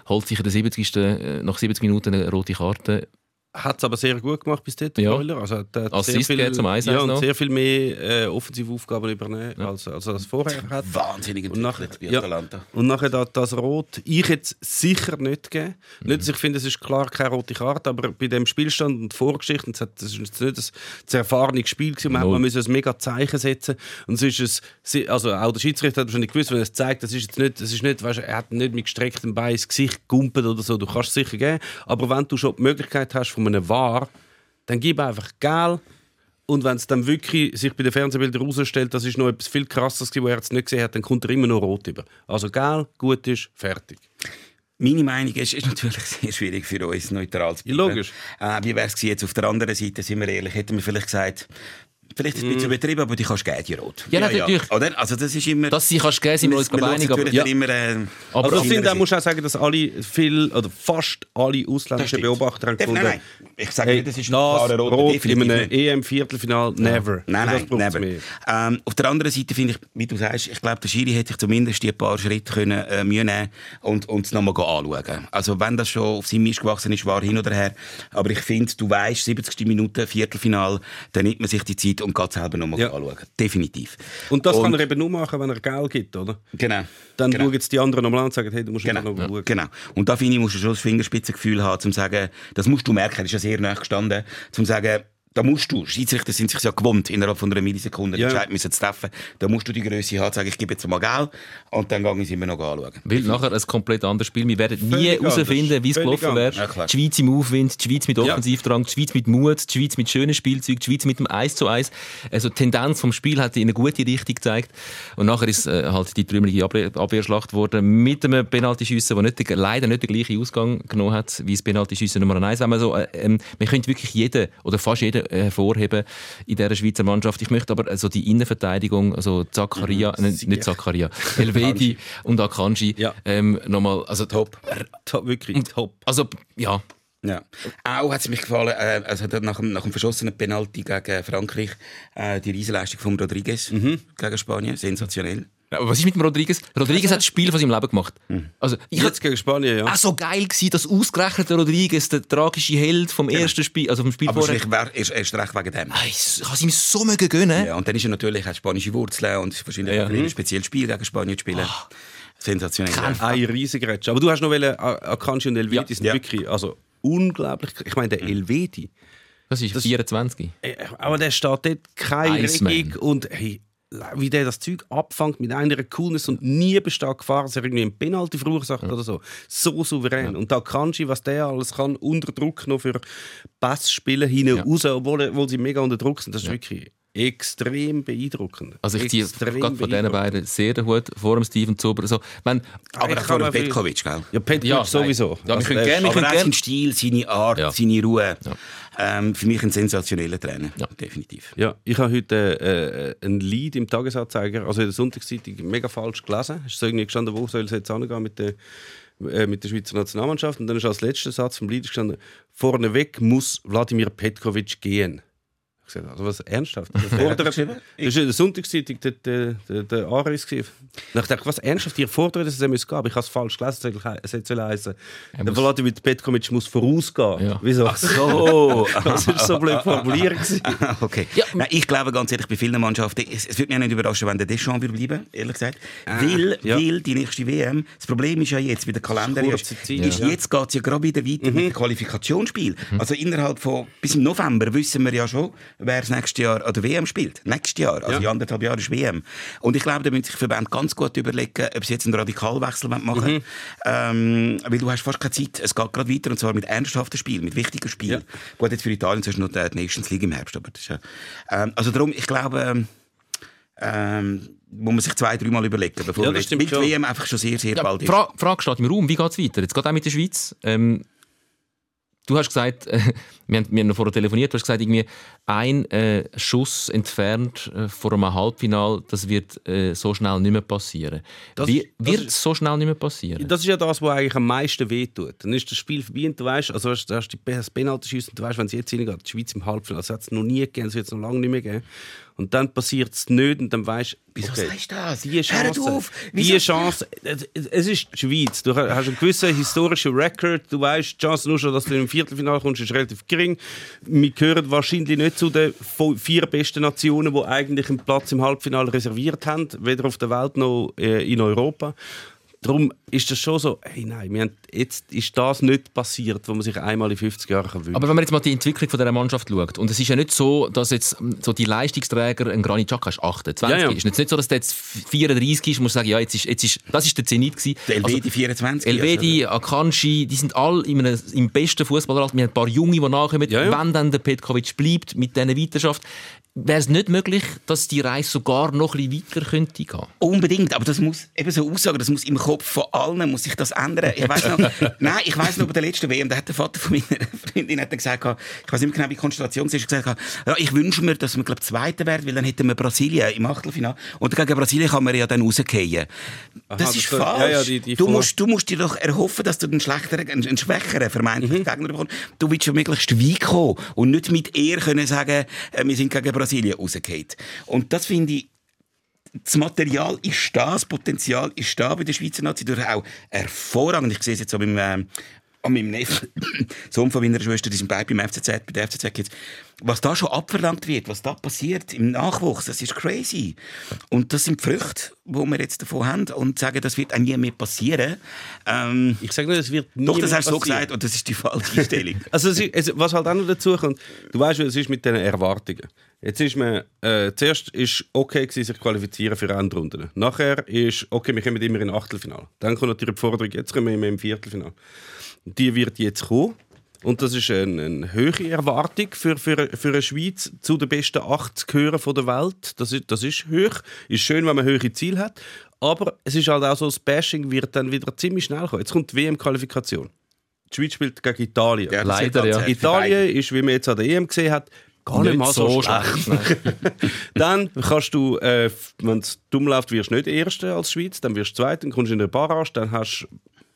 holt sich in der 70. Äh, nach 70 Minuten eine rote Karte.
Hat es aber sehr gut gemacht bis dort,
Ja.
Also hat, hat
Assist
sehr viel,
gegeben zum 1-1
ja, und
noch.
sehr viel mehr äh, offensive Aufgaben übernehmen, als, als er das vorher hat.
wahnsinnig
Und nachher,
entwickelt bei
ja,
Atalanta.
und nachher das, das Rot, ich jetzt sicher nicht geben. Nicht, dass ich finde, es ist klar keine rote Karte, aber bei dem Spielstand und Vorgeschichte, es hat- das ist nicht ein sehr erfahrenes Spiel gewesen, man,
Null.
man muss ein mega Zeichen setzen und es ist es, sie- also auch der Schiedsrichter hat wahrscheinlich gewusst, wenn er es zeigt, das ist jetzt nicht, das ist nicht, weißt, er hat nicht mit gestrecktem Bein ins Gesicht gegumpelt oder so, du kannst es sicher geben, aber wenn du schon die Möglichkeit hast von einem VAR, dann gib einfach Geld und wenn es dann wirklich sich bei den Fernsehbildern herausstellt, das ist noch etwas viel krasses, gewesen, was er jetzt nicht gesehen hat, dann kommt er immer noch rot über. Also geil, gut ist, fertig.
Meine Meinung ist, ist natürlich sehr schwierig für uns, neutral zu
Ja,
bleiben.
logisch.
Äh, wie wäre es jetzt auf der anderen Seite, sind wir ehrlich, hätten wir vielleicht gesagt, vielleicht ein bisschen übertrieben, aber die kannst du geben, die rot.
Ja, natürlich.
Oder? Also das ist immer...
Dass sie kannst geben, sind wir uns einig. Aber, ja.
immer, äh,
Aber,
auf
das sind, da musst du auch sagen, dass alle viel oder fast alle ausländischen. Beobachter haben gefunden,
Nein, nein. Ich sage nicht, das ist klarer roter,
Rot in einem
nicht.
EM-Viertelfinal, never.
Nein, nein, never. Ähm, auf der anderen Seite finde ich, wie du sagst, ich glaube, der Schiri hätte sich zumindest die paar Schritte können, äh, Mühe nehmen und, und es nochmal anschauen. Also wenn das schon auf seinem Mist gewachsen ist, war hin oder her. Aber ich finde, du weißt, 70. Minute, Viertelfinal, dann nimmt man sich die Zeit und geht selber nochmal
Ja.
anschauen. Definitiv.
Und das kann er eben nur machen, wenn er Geld gibt, oder?
Genau.
Dann
genau.
schauen jetzt die anderen nochmal an und sagen, hey, du musst
Genau,
noch schauen.
genau. Und da finde ich, musst du schon das Fingerspitzengefühl haben, zum sagen, das musst du merken, das ist ja sehr nah gestanden, zum sagen, da musst du, Schiedsrichter sind sich ja gewohnt, innerhalb von einer Millisekunde
Ja.
den Entscheid müssen zu treffen, da musst du die Größe haben, sagen, ich gebe jetzt mal Geld, und dann gehe ich immer noch anschauen.
Weil nachher ein komplett anderes Spiel. Wir werden nie herausfinden, wie es gelaufen wäre.
Ja,
die Schweiz im Aufwind, die Schweiz mit
Ja.
Offensivdrang, die Schweiz mit Mut, die Schweiz mit schönen Spielzeugen, die Schweiz mit dem 1 zu 1. Also die Tendenz vom Spiel hat in eine gute Richtung gezeigt. Und nachher ist äh, halt die trümmelige Abwehr, Abwehrschlacht geworden mit einem Penaltyschüssen, der nicht, der- leider nicht den gleichen Ausgang genommen hat wie das Penaltyschüssen Nummer 1. Wenn man so, äh, ähm, man könnte wirklich jeden oder fast jeden äh, hervorheben in dieser Schweizer Mannschaft. Ich möchte aber also die Innenverteidigung, also Zakaria, äh, nicht Zakaria, Elvedi und Akanji,
Ja.
ähm, nochmal, also
Top.
Top, wirklich top.
also, ja.
Ja. Auch hat es mich gefallen, äh, also nach, dem, nach dem verschossenen Penalty gegen Frankreich, äh, die Riesenleistung von Rodriguez
Mhm.
gegen Spanien, sensationell.
Aber was ist mit dem Rodriguez? Rodriguez hat das Spiel von seinem Leben gemacht. Also, ich
Jetzt gegen Spanien, ja.
auch so geil gewesen, dass ausgerechnet der Rodriguez, der tragische Held vom ersten Spiel, also vom Spiel
Aber
vorher.
wär- erst, erst recht wegen dem.
Ah, Ich kann es ihm so mögen gönnen.
Ja, und dann ist er natürlich hat spanische Wurzeln und ist wahrscheinlich
Ja.
Ein bisschen spezielles Spiel gegen Spanien zu spielen. Sensationell.
Ein riesiger Ratsch. Aber du hast noch wollen, A- Akanji und Elvedi
Ja.
sind
Ja.
wirklich also, unglaublich. Ich meine, der Elvedi,
Das ist 24.
äh, aber der steht dort keine
Iceman.
Regung und hey, wie der das Zeug abfängt mit einer Coolness und nie besteht Gefahr, dass er irgendwie einen Penalty verursacht oder so. So souverän. Und da Kanji, was der alles kann, unter Druck noch für Pass spielen, hinten
Ja.
raus, obwohl, obwohl sie mega unter Druck sind, das ist wirklich extrem beeindruckend.
Also ich ziehe gerade von diesen beiden sehr den Hut vor dem Steven Zuber. So, wenn,
Aber
Ich
auch vor
kann
dem
viel-
Petkovic, gell?
Ja, Petkovic
Ja,
sowieso.
Ja, wir
Also
können
der-
gerne-
Aber auch
gern-
sein Stil, seine Art,
Ja.
seine Ruhe. Ähm, für mich ein sensationeller Trainer.
Ja.
Definitiv.
Ja, ich habe heute äh, ein Lied im Tagesanzeiger, also in der Sonntagszeitung, mega falsch gelesen. Es ist irgendwie gestanden, wo soll es jetzt angehen mit der, äh, mit der Schweizer Nationalmannschaft. Und dann ist als letzter Satz vom Lied gestanden, vorneweg muss Wladimir Petkovic gehen. Gesagt, also was ernsthaft? Das fordert- das ist in der Sonntagszeitung der, der, der, der Aris. Und ich dachte, was ernsthaft? Ihr fordert, dass er muss gehen. Aber ich habe es falsch gelesen. Es soll- Es hätte sollen heißen, der
muss-
Wladimir Petkovic muss vorausgehen.
Ja.
Wieso?
So.
Das ist so blöd formuliert.
okay.
Ja.
Nein, ich glaube ganz ehrlich, bei vielen Mannschaften, es, es würde mich auch nicht überraschen, wenn der Deschamps würde bleiben, ehrlich gesagt. weil,
ja.
weil die nächste WM, das Problem ist ja jetzt, wie der Kalender ist, ist
ja.
jetzt geht es ja gerade wieder weiter mit dem Qualifikationsspiel. Also innerhalb von, bis im November wissen wir ja schon, wer das nächste Jahr an der WM spielt. Nächstes Jahr, also
Ja.
in anderthalb Jahren ist WM. Und ich glaube, da müssen sich die Verbände ganz gut überlegen, ob sie jetzt einen Radikalwechsel machen wollen. Ähm, weil du hast fast keine Zeit. Es geht gerade weiter, und zwar mit ernsthaften Spielen, mit wichtigen Spielen. Gut, jetzt für Italien ist noch die Nations League im Herbst, aber das ist ja... Ähm, also darum, ich glaube... Ähm, ähm, muss man sich zwei, dreimal überlegen, bevor
Ja,
man
das
mit
schon.
WM einfach schon sehr, sehr
Ja,
bald ist.
Fra Frage steht im Raum, wie geht es weiter? Jetzt geht auch mit der Schweiz. Ähm, du hast gesagt, äh, wir, haben, wir haben noch vorher telefoniert, du hast gesagt, irgendwie ein äh, Schuss entfernt äh, vor einem Halbfinal, das wird äh, so schnell nicht mehr passieren.
Das-
wie, wird es so schnell nicht mehr passieren?
Das ist ja das, was eigentlich am meisten wehtut. Dann ist das Spiel vorbei und du weißt, also hast, hast die das Penalty schießt und du weißt, wenn es jetzt hingeht, die Schweiz im Halbfinale, das hat es noch nie gegeben, das wird es noch lange nicht mehr geben. Und dann passiert es nicht und dann weißt
Wieso
okay,
sagst du das?
Die Chance,
Hör auf!
die Chance, es es ist die Schweiz. Du hast einen gewissen historischen Rekord. Du weißt, die Chance nur schon, dass du im Viertelfinale kommst, ist relativ gering. Wir gehören wahrscheinlich nicht zu den vier besten Nationen, die eigentlich einen Platz im Halbfinale reserviert haben, weder auf der Welt noch äh, in Europa. Darum ist das schon so, hey nein, wir haben, jetzt ist das nicht passiert, was man sich einmal in 50 Jahren wünscht.
Aber wenn man jetzt mal die Entwicklung von dieser Mannschaft schaut, und es ist ja nicht so, dass jetzt mm, so die Leistungsträger, ein Granit Xhaka ist 28,
Ja, ja.
ist nicht so, dass der jetzt 34 ist, muss sagen, ja, jetzt ist, jetzt ist, das ist der Zenit gewesen.
Der Elvedi 24.
Elvedi, Akanji, die sind alle in einem, im besten Fußballeralter. Wir haben ein paar Junge, die nachkommen.
Ja, ja.
Wenn dann der Petkovic bleibt mit dieser Weiterschaft, wäre es nicht möglich, dass die Reise sogar noch ein bisschen weiter könnte gehen.
Unbedingt, aber das muss eben so aussagen, das muss im Kopf von allen muss sich das ändern. Ich weiß noch, nein, ich weiß noch bei der letzten WM, da hat der Vater von meiner Freundin hat gesagt, ich weiß nicht mehr genau, wie die Konstellation ist, gesagt, ja, ich wünsche mir, dass wir glaub, Zweiter werden, weil dann hätten wir Brasilien im Achtelfinale und gegen Brasilien kann man ja dann rausgehen. Das
Aha,
ist
das-
falsch.
ja, ja, die- die
du, musst, du musst dir doch erhoffen, dass du einen schlechteren, einen, einen schwächeren vermeintlichen Gegner bekommst. Du willst ja möglichst weit kommen und nicht mit Ehr können sagen, äh, wir sind gegen Brasilien rausgefallen. Und das finde ich das Material ist da, das Potenzial ist da bei der Schweizer Nazi. Durch auch hervorragend. Ich sehe es jetzt so beim, ähm, an meinem Neffen, Sohn von meiner Schwester, die sind beide beim FCZ, bei der FCZ Kids. Was da schon abverlangt wird, was da passiert im Nachwuchs, das ist crazy. Und das sind die Früchte, die wir jetzt davon haben und sagen, das wird auch nie mehr passieren. Ähm,
ich sage nicht, es wird nie
doch, das
mehr
hast du so gesagt und das ist die falsche Einstellung.
Also, ist, was halt auch noch dazu kommt, du weißt, es ist mit diesen Erwartungen. Jetzt ist man, äh, zuerst ist okay gewesen, sich qualifizieren für Endrunden. Nachher ist okay, wir kommen immer in Achtelfinale. Dann kommt natürlich die Forderung, jetzt kommen wir immer im Viertelfinale. Die wird jetzt kommen. Und das ist eine, eine hohe Erwartung für, für, für eine Schweiz, zu den besten 80 gehören von der Welt. Das ist, das ist hoch. Ist schön, wenn man höhere Ziele hat. Aber es ist halt auch so, das Bashing wird dann wieder ziemlich schnell kommen. Jetzt kommt die WM-Qualifikation. Die Schweiz spielt gegen Italien.
Ja,
Leider, ja.
Italien ist, wie man jetzt an der EM gesehen hat, gar nicht, mal so, schlecht. dann kannst du, äh, wenn es dumm läuft, wirst du nicht Erster als Schweiz, dann wirst du Zweiter, dann kommst du in eine Barrage, dann hast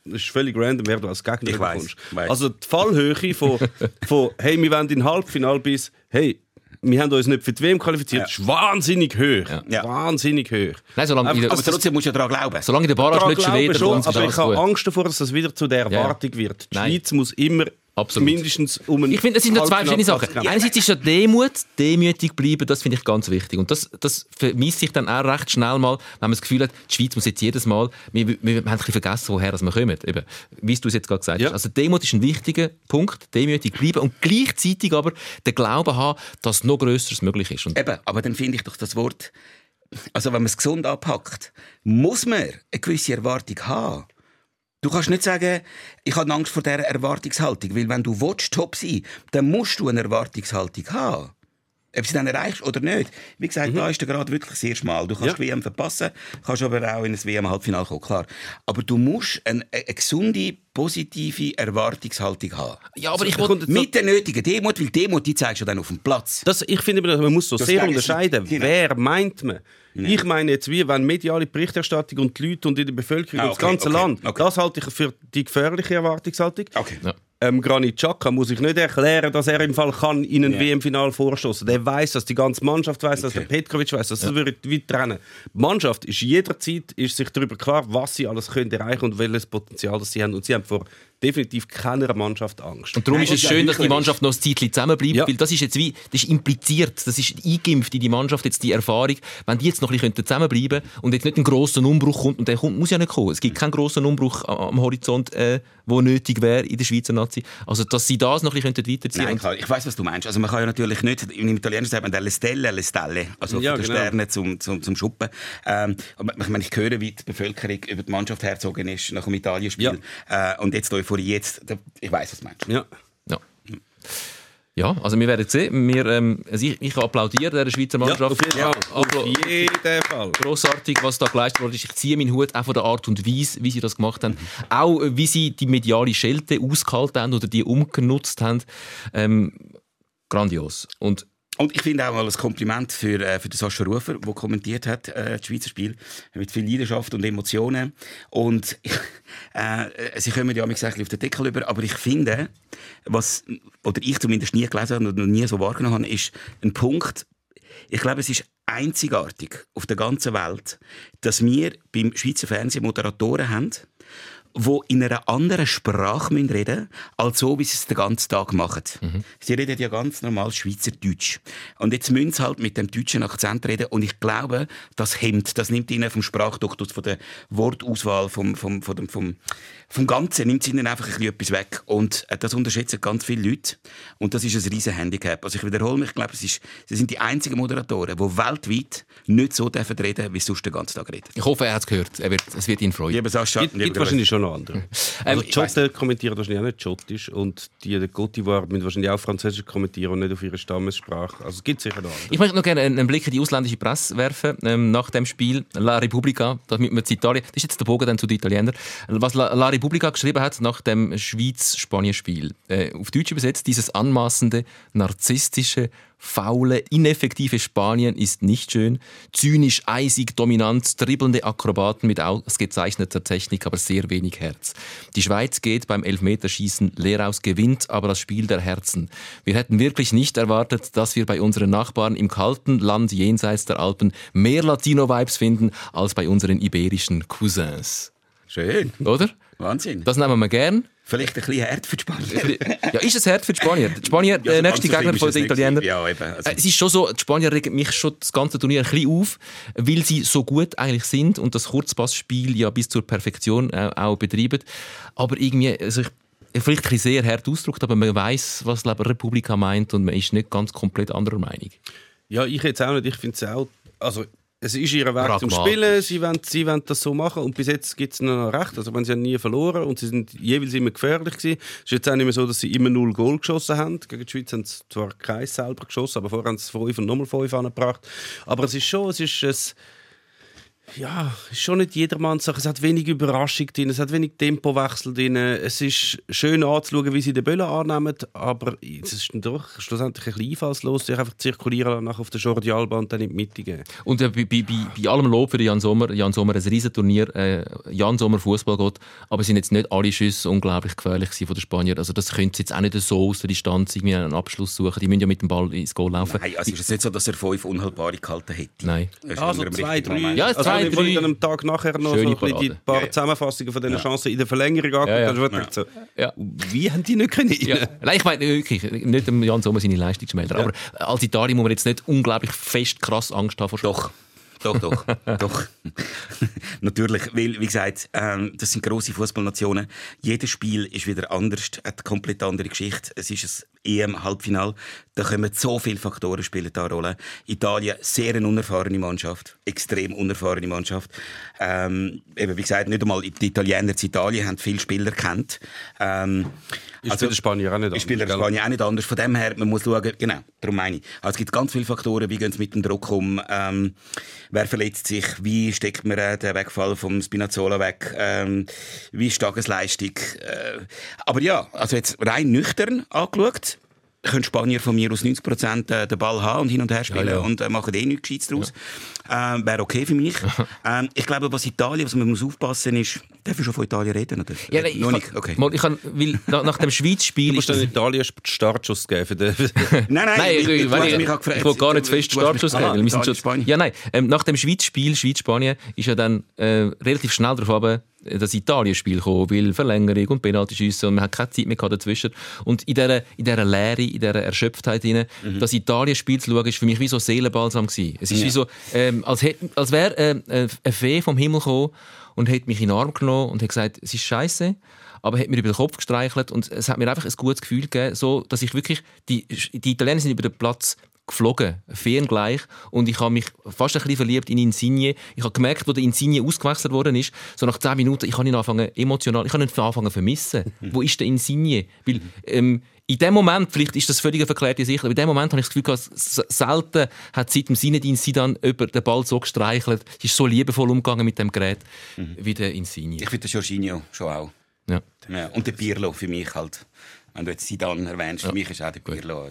es ist völlig random, wer du als Gegner bekommst. Also die Fallhöhe von, von hey, wir wollen in Halbfinale bis hey, wir haben uns nicht für die WM qualifiziert,
Ja.
ist wahnsinnig hoch.
Ja.
Wahnsinnig hoch.
Nein, solange, in der,
Aber trotzdem musst du ja daran glauben.
solange der Barrage nicht Schweden
schon, aber ich habe. Angst davor, dass das wieder zu der
ja.
Erwartung wird. Die
Nein.
Schweiz muss immer
Absolut.
mindestens um einen
Ich finde, das sind noch zwei verschiedene Sachen.
Kämpfen.
Einerseits ist ja Demut, demütig bleiben, das finde ich ganz wichtig. Und das, das vermisst sich dann auch recht schnell mal, wenn man das Gefühl hat, die Schweiz muss jetzt jedes Mal, wir, wir, wir haben ein bisschen vergessen, woher wir kommen. Eben, wie du es jetzt gerade gesagt
Ja.
hast. Also Demut ist ein wichtiger Punkt, demütig bleiben und gleichzeitig aber den Glauben haben, dass noch Größeres möglich ist. Und
Eben, aber dann finde ich doch das Wort, also wenn man es gesund anpackt, muss man eine gewisse Erwartung haben. Du kannst nicht sagen, ich habe Angst vor dieser Erwartungshaltung, weil wenn du willst, top sein dann musst du eine Erwartungshaltung haben. Ob sie dann erreichst oder nicht. Wie gesagt, da ist der Grad wirklich sehr schmal. Du kannst
Ja.
die WM verpassen, kannst aber auch in ein WM-Halbfinale kommen, klar. Aber du musst eine, eine gesunde, positive Erwartungshaltung haben.
ja, aber ich
kommt
wollte...
Mit der nötigen Demut, weil Demut, die zeigst du dann auf dem Platz.
Das, ich finde, man muss so
Das
sehr unterscheiden.
Genau.
Wer meint man? Ich meine jetzt, wie wenn mediale Berichterstattung und die Leute und in der Bevölkerung
Ah,
und das
okay,
ganze
okay,
Land,
okay.
das halte ich für die gefährliche Erwartungshaltung.
Okay.
Ja.
Ähm, Granit Xhaka muss ich nicht erklären, dass er im Fall kann in ein
Ja.
WM-Final vorstoßen. Der weiß, dass die ganze Mannschaft weiß, dass
Okay.
der Petkovic weiß, dass das würde weit trennen. Die Mannschaft ist jederzeit ist sich darüber klar, was sie alles können erreichen und welches Potenzial das sie haben. Und sie haben vor definitiv keiner Mannschaft Angst.
Und darum ist es
ja
schön, dass die Mannschaft noch ein Zeitchen zusammenbleibt,
Ja.
weil das ist jetzt wie, das ist impliziert, das ist eingeimpft in die Mannschaft, jetzt die Erfahrung, wenn die jetzt noch ein bisschen zusammenbleiben könnten und jetzt nicht ein grosser Umbruch kommt, und der kommt, muss ja nicht kommen, es gibt keinen grossen Umbruch am Horizont, äh, wo nötig wäre in der Schweizer Nazi, also dass sie das noch ein bisschen weiterziehen
Nein, klar. Ich weiß, was du meinst. Also man kann ja natürlich nicht, im Italienischen sagt man «delle stelle, alle stelle», also
Ja,
von den
genau.
Sternen zum, zum, zum Schuppen. Ähm, ich, meine, ich höre, wie die Bevölkerung über die Mannschaft herzogen ist nach dem Italienspiel. Äh, und jetzt Euphorie, jetzt, ich weiß, was du meinst.
Ja.
ja. Ja, also wir werden sehen. Wir, ähm, also ich, ich applaudiere der Schweizer
Ja,
Mannschaft.
auf jeden Fall.
Appla-
Auf jeden Fall.
grossartig, was da geleistet wurde. Ich ziehe meinen Hut auch von der Art und Weise, wie sie das gemacht haben. Auch äh, wie sie die mediale Schelte ausgehalten haben oder die umgenutzt haben. Ähm, grandios. Und
Und ich finde auch mal ein Kompliment für, äh, für den Sascha Rufer, der kommentiert hat, äh, das Schweizer Spiel, mit viel Leidenschaft und Emotionen. Und äh, sie kommen ja bisschen auf den Deckel über, aber ich finde, was, oder ich zumindest nie gelesen habe und nie so wahrgenommen habe, ist ein Punkt, ich glaube, es ist einzigartig auf der ganzen Welt, dass wir beim Schweizer Fernsehen Moderatoren haben, die in einer anderen Sprache müssen reden als so, wie sie es den ganzen Tag machen. Sie reden ja ganz normal Schweizerdeutsch. Und jetzt müssen sie halt mit dem deutschen Akzent reden. Und ich glaube, das hemmt, das nimmt ihnen vom Sprachduktus, von der Wortauswahl, vom, vom, vom, vom, vom Ganzen, nimmt ihnen einfach ein bisschen etwas weg. Und äh, das unterschätzen ganz viele Leute. Und das ist ein riesen Handicap. Also ich wiederhole mich, ich glaube, es ist, sie sind die einzigen Moderatoren, die weltweit nicht so dürfen reden, wie sie sonst den ganzen Tag reden.
ich hoffe, er hat es gehört. Er wird, es wird ihn freuen.
Lieber Sascha,
Gibt, gibt wahrscheinlich schon noch andere. Also
ich weiss
die Schotten kommentieren wahrscheinlich auch nicht Schottisch und die der Côte d'Ivoire müssen wahrscheinlich auch Französisch kommentieren und nicht auf ihre Stammessprache. Also es gibt sicher noch andere.
Ich möchte noch gerne einen Blick in die ausländische Presse werfen ähm, nach dem Spiel La Repubblica, damit wir zu Italien, das ist jetzt der Bogen dann zu den Italienern, was La, La Repubblica geschrieben hat nach dem Schweiz-Spanien-Spiel. Äh, auf Deutsch übersetzt, dieses anmaßende, narzisstische, faule, ineffektive Spanien ist nicht schön. Zynisch, eisig, dominant, dribbelnde Akrobaten mit ausgezeichneter Technik, aber sehr wenig Herz. Die Schweiz geht beim Elfmeterschießen leer aus, gewinnt aber das Spiel der Herzen. Wir hätten wirklich nicht erwartet, dass wir bei unseren Nachbarn im kalten Land jenseits der Alpen mehr Latino-Vibes finden als bei unseren iberischen Cousins.
Schön.
Oder?
Wahnsinn.
Das nehmen wir gern.
Vielleicht ein bisschen hart für die Spanier.
Ja, ist es hart für die Spanier? Die Spanier,
Ja,
der
so
nächste
ganz so
Gegner
schlimm
von
ist
den Italienern.
Ja, eben. Also-
Äh, Es ist schon so, die Spanier regen mich schon das ganze Turnier ein bisschen auf, weil sie so gut eigentlich sind und das Kurzpassspiel ja bis zur Perfektion äh, auch betreiben. Aber irgendwie, also ich, vielleicht ein bisschen sehr hart ausgedrückt, aber man weiß, was die Republika meint und man ist nicht ganz komplett anderer Meinung.
Ja, ich jetzt auch nicht. Ich finde es auch. Also, es ist ihr Weg zum. Spielen. Sie wollen, sie wollen das so machen. Und bis jetzt gibt es noch recht. Also, wenn sie haben nie verloren und sie sind jeweils immer gefährlich gewesen. Es ist jetzt auch nicht mehr so, dass sie immer null Goal geschossen haben. Gegen die Schweiz haben sie zwar keins selber geschossen, aber vorher haben sie fünf und nochmal fünf angebracht. Aber es ist schon, es ist ein ja, ist schon nicht jedermanns Sache. Es hat wenig Überraschung drin, es hat wenig Tempowechsel drin. Es ist schön anzuschauen, wie sie den Böllen annehmen, aber es ist dann doch schlussendlich ein bisschen einfallslos, sich einfach zirkulieren lassen, nachher auf der Jordi Alba und dann in die Mitte gehen.
Und äh, bei, bei, bei, allem Lob für den Jan Sommer, Jan Sommer ein Riesenturnier, äh, Jan Sommer Fußballgott, aber sind jetzt nicht alle Schüsse unglaublich gefährlich gewesen von den Spaniern. Also das könnte jetzt auch nicht so aus der Distanz irgendwie einen Abschluss suchen. Die müssen ja mit dem Ball ins Goal laufen.
Nein, also ist es nicht so, dass er fünf unhaltbare gehalten hätte.
Nein.
Also
im
zwei, drei.
Moment.
Ja,
also
zwei,
wenn ich
drei.
dann am Tag nachher noch
Schöne
so ein bisschen die paar
Ja, ja.
Zusammenfassungen von diesen Chancen in der Verlängerung angeguckt,
Ja,
so,
Ja.
wie haben die nicht können?
Ja. Nein, ich meine wirklich, nicht dem Jan Sommer seine Leistung zu melden. Aber als Italien muss man jetzt nicht unglaublich fest krass Angst haben vor
Doch. Doch, doch, doch. Natürlich, weil, wie gesagt, ähm, das sind grosse Fußballnationen. Jedes Spiel ist wieder anders, hat eine komplett andere Geschichte. Es ist ein EM-Halbfinal. Da kommen so viele Faktoren spielen da eine Rolle. Italien, sehr eine unerfahrene Mannschaft. Extrem unerfahrene Mannschaft. Ähm, eben, wie gesagt, nicht einmal die Italiener in Italien haben viele Spieler kennt. Ähm,
Ist bei den Spaniern auch nicht anders, gell?
Spaniern auch nicht anders. Von dem her, man muss schauen, genau, darum meine ich. Also es gibt ganz viele Faktoren, wie gehen sie mit dem Druck um, ähm, wer verletzt sich, wie steckt man äh, den Wegfall vom Spinazzola weg, ähm, wie ist die Tagesleistung. Äh, aber ja, also jetzt rein nüchtern angeschaut, können Spanier von mir aus 90 Prozent den Ball haben und hin und her spielen
Ja, ja.
und äh, machen eh nichts Gescheites daraus. Ähm, Wäre okay für mich. ähm, ich glaube, was Italien, was man muss aufpassen ist, darf ich schon von Italien reden? Oder?
Ja, nein,
Noch
ich,
nicht?
kann-
Okay.
Mal, ich kann, weil nach, nach dem Schweiz-Spiel
Du musst
ist
dann
das-
Italien einen Startschuss geben. Für den
Nein, nein,
Nein, ich, ich,
hast
ich,
mich auch
ich,
gefragt.
will gar nicht zu fest Startschuss
mich-
geben. Wir sind schon,
Spanien.
ja, nein. Ähm, nach dem Schweiz-Spiel, Schweiz-Spanien, ist ja dann äh, relativ schnell darauf runter, äh, das Italien-Spiel gekommen, weil Verlängerung und Penaltyschüsse und man hat keine Zeit mehr dazwischen. Und in dieser, in dieser Leere, in dieser Erschöpftheit rein,
Mhm.
das Italien-Spiel zu schauen, ist für mich wie so Seelenbalsam gewesen. Es ist
Ja.
wie so, ähm, als, als wäre äh, äh, eine Fee vom Himmel gekommen und hätte mich in den Arm genommen und hat gesagt, es ist scheiße aber hat mir über den Kopf gestreichelt und es hat mir einfach ein gutes Gefühl gegeben, so, dass ich wirklich, die, die Italiener sind über den Platz geflogen, ferngleich und ich habe mich fast ein bisschen verliebt in Insigne. Ich habe gemerkt, wo der Insigne ausgewechselt worden ist, so nach 10 Minuten, ich habe ihn anfangen emotional, ich habe ihn anfangen zu vermissen. wo ist der Insigne? Weil, ähm, in dem Moment, vielleicht ist das völlig verklärte Sicht, aber in dem Moment habe ich das Gefühl, gehabt, selten hat seit dem Sinedin Sidan über den Ball so gestreichelt, sie ist so liebevoll umgegangen mit dem Gerät wie der Insigne.
Ich finde den Jorginho schon auch.
Ja.
Ja, und der Pirlo für mich halt. Wenn du jetzt Zidane erwähnst, für mich ist auch der Pirlo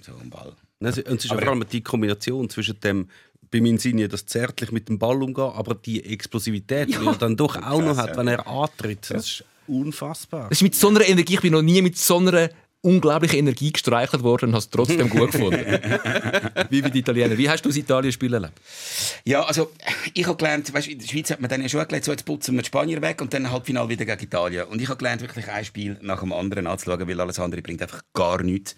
so am Ball.
Also, und es ist
Aber-
vor allem die Kombination zwischen dem beim Insigne das zärtlich mit dem Ball umgehen, aber die Explosivität, die er dann doch auch noch
krass,
hat,
ja.
wenn er antritt, das ist unfassbar.
Es ist mit so einer Energie, ich bin noch nie mit so einer unglaublichen Energie gestreichelt worden und habe es trotzdem gut gefunden. Wie bei den Italienern. Wie hast du das Italien-Spiel erlebt?
Ja, also ich habe gelernt, weißt, in der Schweiz hat man dann ja schon gelernt, so jetzt putzen wir die Spanier weg und dann Halbfinale wieder gegen Italien. Und ich habe gelernt, wirklich ein Spiel nach dem anderen anzuschauen, weil alles andere bringt einfach gar nichts.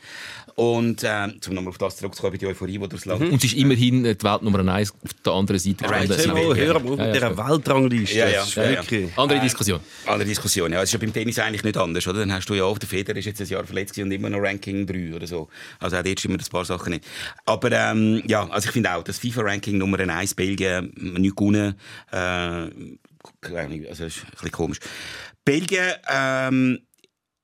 Und ähm, um nochmal auf das zurückzukommen, bei der Euphorie, die durchs Land...
Und es ist immerhin die Welt Nummer eins auf der anderen Seite.
Right.
Hey,
ja.
hör mal auf
Ja,
mit
ja,
dieser Weltrangliste.
Ja, ja, ja, ja.
wirklich-
Andere Diskussion.
Andere Diskussion, ja. Es ist ja beim Tennis eigentlich nicht anders, oder? Dann hast du ja auch, der Federer ist jetzt ein Jahr verletzt gewesen und immer noch Ranking 3 oder so. Also auch dort stimmen ein paar Sachen nicht. Aber ähm, ja, also ich finde auch, das FIFA-Ranking Nummer 1, Belgien, nicht gewonnen. Äh, also ist ein bisschen komisch. Belgien, ähm,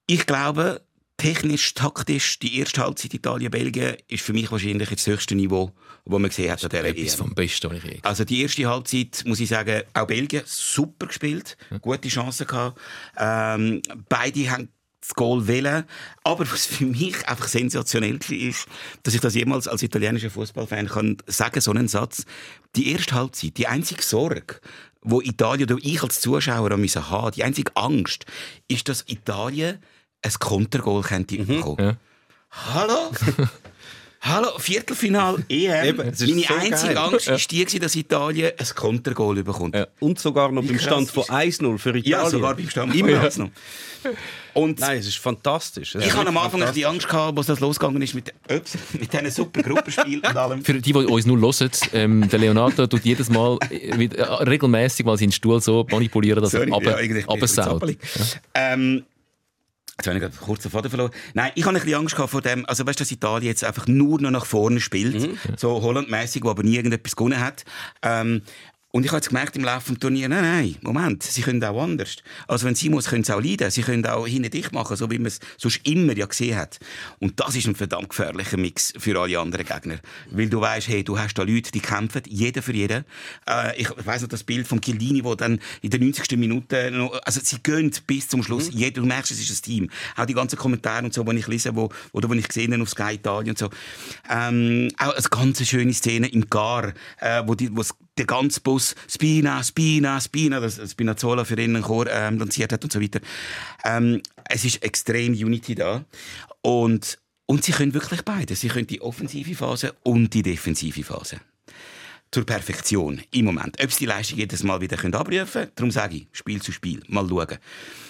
ich glaube, technisch, taktisch, die erste Halbzeit Italien-Belgien ist für mich wahrscheinlich das höchste Niveau, das man gesehen hat an dieser
Etwas
EM.
vom Besten, ich
Also die erste Halbzeit, muss ich sagen, auch Belgien super gespielt, gute Chancen gehabt. Ähm, beide haben das Goal wählen. Aber was für mich einfach sensationell war, ist, dass ich das jemals als italienischer Fußballfan kann sagen, so einen Satz. Die erste Halbzeit, die einzige Sorge, wo Italien oder ich als Zuschauer haben musste, die einzige Angst, ist, dass Italien ein Kontergoal könnte mhm. bekommen.
Ja.
Hallo? Hallo, Viertelfinal EM.
Eben,
Meine
so
einzige
geil.
Angst war die, dass Italien ein Kontergoal bekommt.
Ja.
Und sogar noch beim Stand von 1-0 für Italien.
Ja, sogar beim Stand von 1-0. Und
Nein, es ist fantastisch. Es
ich hatte am Anfang die Angst, gehabt, als das losgegangen ist mit, ups, mit diesen super Gruppenspielen und allem.
Für die, die uns nur hören, ähm, der Leonardo tut jedes Mal äh, äh, regelmäßig mal seinen Stuhl so manipulieren, dass
Sorry,
er
ja, ein
absaut.
zappelig. Ähm, Jetzt habe ich gerade kurz den Faden verloren. Nein, ich habe ein bisschen Angst gehabt vor dem, also weißt du, dass Italien jetzt einfach nur noch nach vorne spielt,
Mhm.
so Holland-mäßig, wo aber nie irgendetwas gewonnen hat. Ähm, Und ich habe jetzt gemerkt im Laufe des Turniers, nein, nein, Moment, sie können auch anders. Also wenn sie muss, können sie auch leiden. Sie können auch hinter dich machen, so wie man es sonst immer ja gesehen hat. Und das ist ein verdammt gefährlicher Mix für alle anderen Gegner. Weil du weißt, hey, du hast da Leute, die kämpfen, jeder für jeden. Äh, ich weiss noch das Bild von Chiellini, wo dann in der 90. Minute, noch, also sie gehen bis zum Schluss.
Mhm.
Jeder, du merkst, es ist ein Team. Auch die ganzen Kommentare und so, die ich lese, wo, oder wo ich gesehen habe auf Sky Italien und so. Ähm, auch eine ganz schöne Szene im Gar, äh, wo die, wo der ganze Bus Spina, Spina, Spina, das Spinazzola für innen Chor ähm, lanciert hat und so weiter. Ähm, es ist extrem Unity da und und sie können wirklich beides. Sie können die offensive Phase und die defensive Phase. Zur Perfektion im Moment. Ob sie die Leistung jedes Mal wieder können abrufen können, darum sage ich, Spiel zu Spiel. Mal schauen.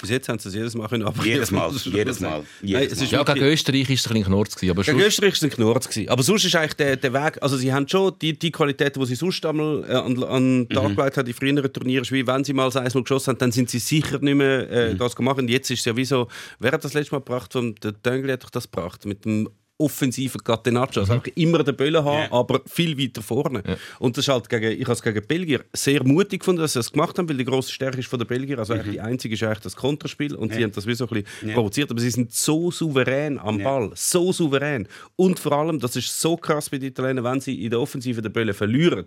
Bis jetzt haben sie es jedes Mal können abrufen.
Jedes Mal, jedes Mal,
Nein,
jedes
es
Mal.
ist
Ja, gegen Österreich war es ein bisschen Knorz, gewesen, aber
Gegen. Österreich war es ein Knurz. gewesen. Aber sonst ist eigentlich der, der Weg, also sie haben schon die, die Qualitäten, die sie sonst einmal äh, an, an den Tag gelegt haben, die früheren Turniere, ist wie wenn sie mal das einmal geschossen haben, dann sind sie sicher nicht mehr äh, das gemacht. Und jetzt ist es ja wie so, wer hat das letzte Mal gebracht? Der Döngli hat doch das gebracht, mit dem offensiven Catenaccio. Also einfach immer den Böllen haben,
Ja.
aber viel weiter vorne. Und das ist halt gegen, ich habe es gegen Belgier sehr mutig gefunden, dass sie das gemacht haben, weil die grosse Stärke ist von der Belgier. Also eigentlich die einzige ist eigentlich das Konterspiel und sie haben das wie so ein bisschen provoziert. Aber sie sind so souverän am Ball, so souverän. Und vor allem, das ist so krass bei den Italienern, wenn sie in der Offensive den Böllen verlieren.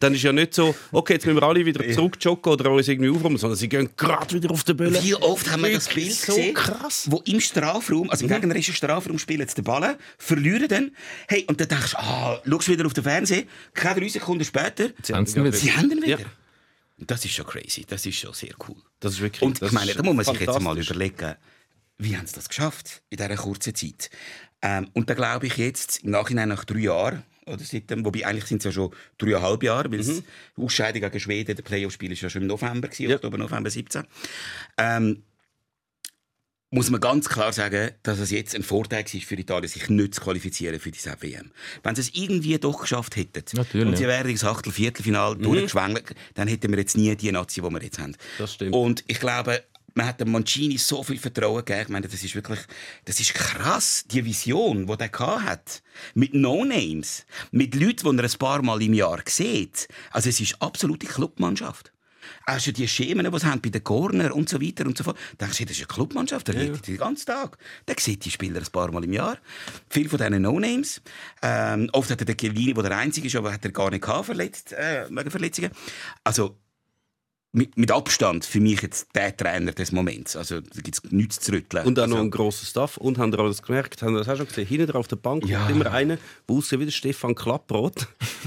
Dann ist ja nicht so, okay, jetzt müssen wir alle wieder zurück joggen oder uns irgendwie aufräumen, sondern sie gehen gerade wieder auf den Böllen.
Wie oft haben wir das Bild
so
gesehen,
krass.
wo im Strafraum, also im gegnerischen Strafraum spielen sie den Ball, verlieren dann, hey, und dann denkst du, ah, schaust wieder auf den Fernseher, keine drei Sekunden später,
Haben sie ihn wieder.
sie haben ihn wieder.
Ja.
Das ist schon crazy, das ist schon sehr cool.
Das ist wirklich.
Und
das
ich meine, da muss man sich jetzt mal überlegen, wie haben sie das geschafft in dieser kurzen Zeit? Ähm, und da glaube ich jetzt, im Nachhinein nach drei Jahren, oder seitdem, wobei eigentlich sind es ja schon dreieinhalb Jahre, weil
Mhm.
die Ausscheidung gegen Schweden, der Playoff-Spiel ist ja schon im November, gewesen,
Ja.
Oktober, November 17. Ähm, muss man ganz klar sagen, dass es jetzt ein Vorteil war für Italien, sich nicht zu qualifizieren für diese WM. Wenn sie es irgendwie doch geschafft hätten
Natürlich.
und sie wären ins Achtel-, Viertelfinale
Mhm.
durchgeschwängelt, dann hätten wir jetzt nie die Nazi, die wir jetzt haben.
Das stimmt.
Und ich glaube, man hat dem Mancini so viel Vertrauen gegeben. Ich meine, das ist wirklich, das ist krass, die Vision, die er gehabt hat. Mit No-Names. Mit Leuten, die er ein paar Mal im Jahr sieht. Also es ist absolute Clubmannschaft. Auch schon die Schemen, die sie haben bei den Corner und so weiter und so fort. Da denkst du, das ist eine Clubmannschaft, der ja, den ganzen Tag. Der sieht die Spieler ein paar Mal im Jahr. Viele von diesen No-Names. Ähm, oft hat er den Chiellini, der der Einzige ist, aber hat er gar nicht gehabt, verletzt, äh, wegen Verletzungen. Also, mit, mit Abstand für mich jetzt der Trainer des Moments. Also da gibt es nichts zu rütteln.
Und auch noch
also,
ein grosser Staff. Und haben ihr alles gemerkt? Haben ihr das auch schon gesehen? Hinten drauf auf der Bank
Ja.
kommt immer einer, der aussieht wie der Stefan Klapprot.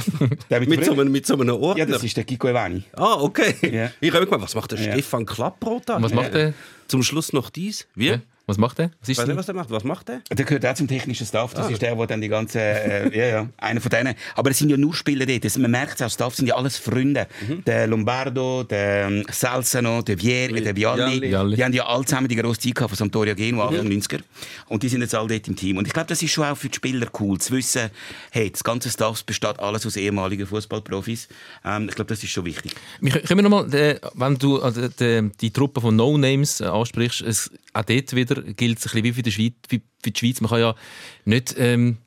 der mit,
mit, so einem, mit so einem Ordner.
Ja, das ist der Kiko Evani.
Ah, okay.
Ja.
Ich habe gemeint, was macht der
Ja.
Stefan Klapprot da?
Was macht der?
Zum Schluss noch dies. Wie?
Ja? Was macht der? Was
Ich
ist
weiß nicht, was der macht. Was macht der?
Der gehört auch zum technischen Staff. Das ist der, der dann die ganze, äh, ja, ja, einer von denen. Aber es sind ja nur Spieler dort. Das, man merkt es auch, Staff sind ja alles Freunde. Der Lombardo, der ähm, Salzano, der Vieri, der Vialli.
Vialli.
Die haben ja alle zusammen die grosse Zeit von Sampdoria Genua, Anfang 90er. Und die sind jetzt alle dort im Team. Und ich glaube, das ist schon auch für die Spieler cool, zu wissen, hey, das ganze Staff besteht alles aus ehemaligen Fußballprofis. Ähm, ich glaube, das ist schon wichtig.
Wir können wir noch mal, äh, wenn du also, die, die Truppe von No-Names äh, ansprichst, es, auch dort wieder gilt es ein bisschen wie für die Schweiz. Wie für die Schweiz. Man kann ja nicht ähm,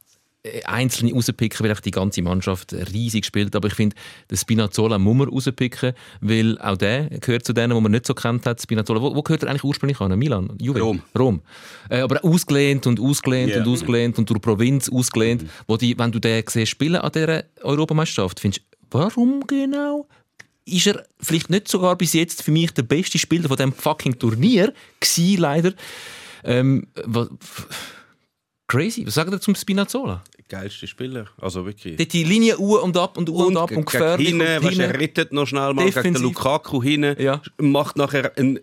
äh, Einzelne rauspicken, weil die ganze Mannschaft riesig spielt. Aber ich finde, den Spinazzola muss man rauspicken, weil auch der gehört zu denen, die man nicht so kennt hat. Spinazzola, wo, wo gehört er eigentlich ursprünglich an? Milan? Juve?
Rom.
Rom. Äh, aber ausgelehnt und ausgelehnt
Ja.
und ausgelehnt und durch die Provinz ausgelehnt. Wo die, wenn du den siehst spielen an dieser Europameisterschaft, findest du, warum genau? Ist er vielleicht nicht sogar bis jetzt für mich der beste Spieler von diesem fucking Turnier gewesen, leider. Ähm, was, crazy. Was sagt ihr zum Spinazzola?
Geilste Spieler. Also wirklich.
Dort die Linie U und ab und U und, ab und gefährlich.
hinten,
und
weißt,
hinten.
er rettet noch schnell mal gegen den
Defensiv.
Lukaku hinten,
Ja.
macht nachher einen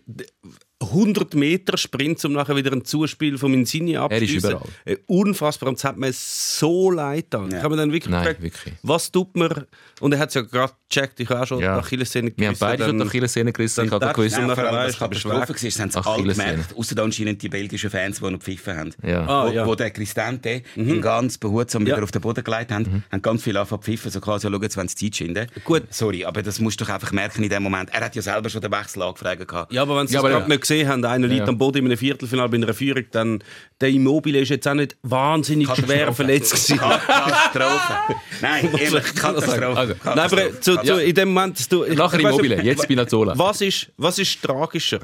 100 Meter Sprint, um nachher wieder ein Zuspiel von Insigne
Er ist
abzuschließen.
überall.
Äh, Unfassbar. Und es hat mir so leid getan.
Ja.
Ich habe mir dann wirklich
Nein,
gefragt,
wirklich.
was tut man... Und er hat es ja gerade gecheckt, ich habe auch schon
Ja.
die Achillessehne
Wir haben beide schon die Achillessehne gerissen. Ich habe gewusst,
du, bist
Katastrophe war, das haben sie alle gemerkt. Außer anscheinend die belgischen Fans, die noch gepfiffen haben.
Ja.
Ah,
wo,
ja.
wo der Cristante ihn ganz behutsam wieder
Ja.
auf den Boden gelegt haben, haben ganz viel angefangen pfiffen, so quasi, schau jetzt, wenn sie Zeit schinden.
Gut.
Sorry, aber das musst du doch einfach merken in dem Moment. Er hat ja selber schon den Wechsel angefragt. gehabt.
Ja, aber wenn
Ja,
es
aber
gerade
ja.
nicht gesehen haben, einer liegt am Boden in einem Viertelfinale bei einer Führung, dann der Immobile ist jetzt auch nicht wahnsinnig schwer verletzt gewesen.
Katastrophe. Nein, ehrlich, Katastrophe.
Also,
Nein, aber zu, zu, in dem Moment, du, ich-
Nachher Immobile,
nicht,
jetzt Spinazzola.
Was ist, was ist tragischer?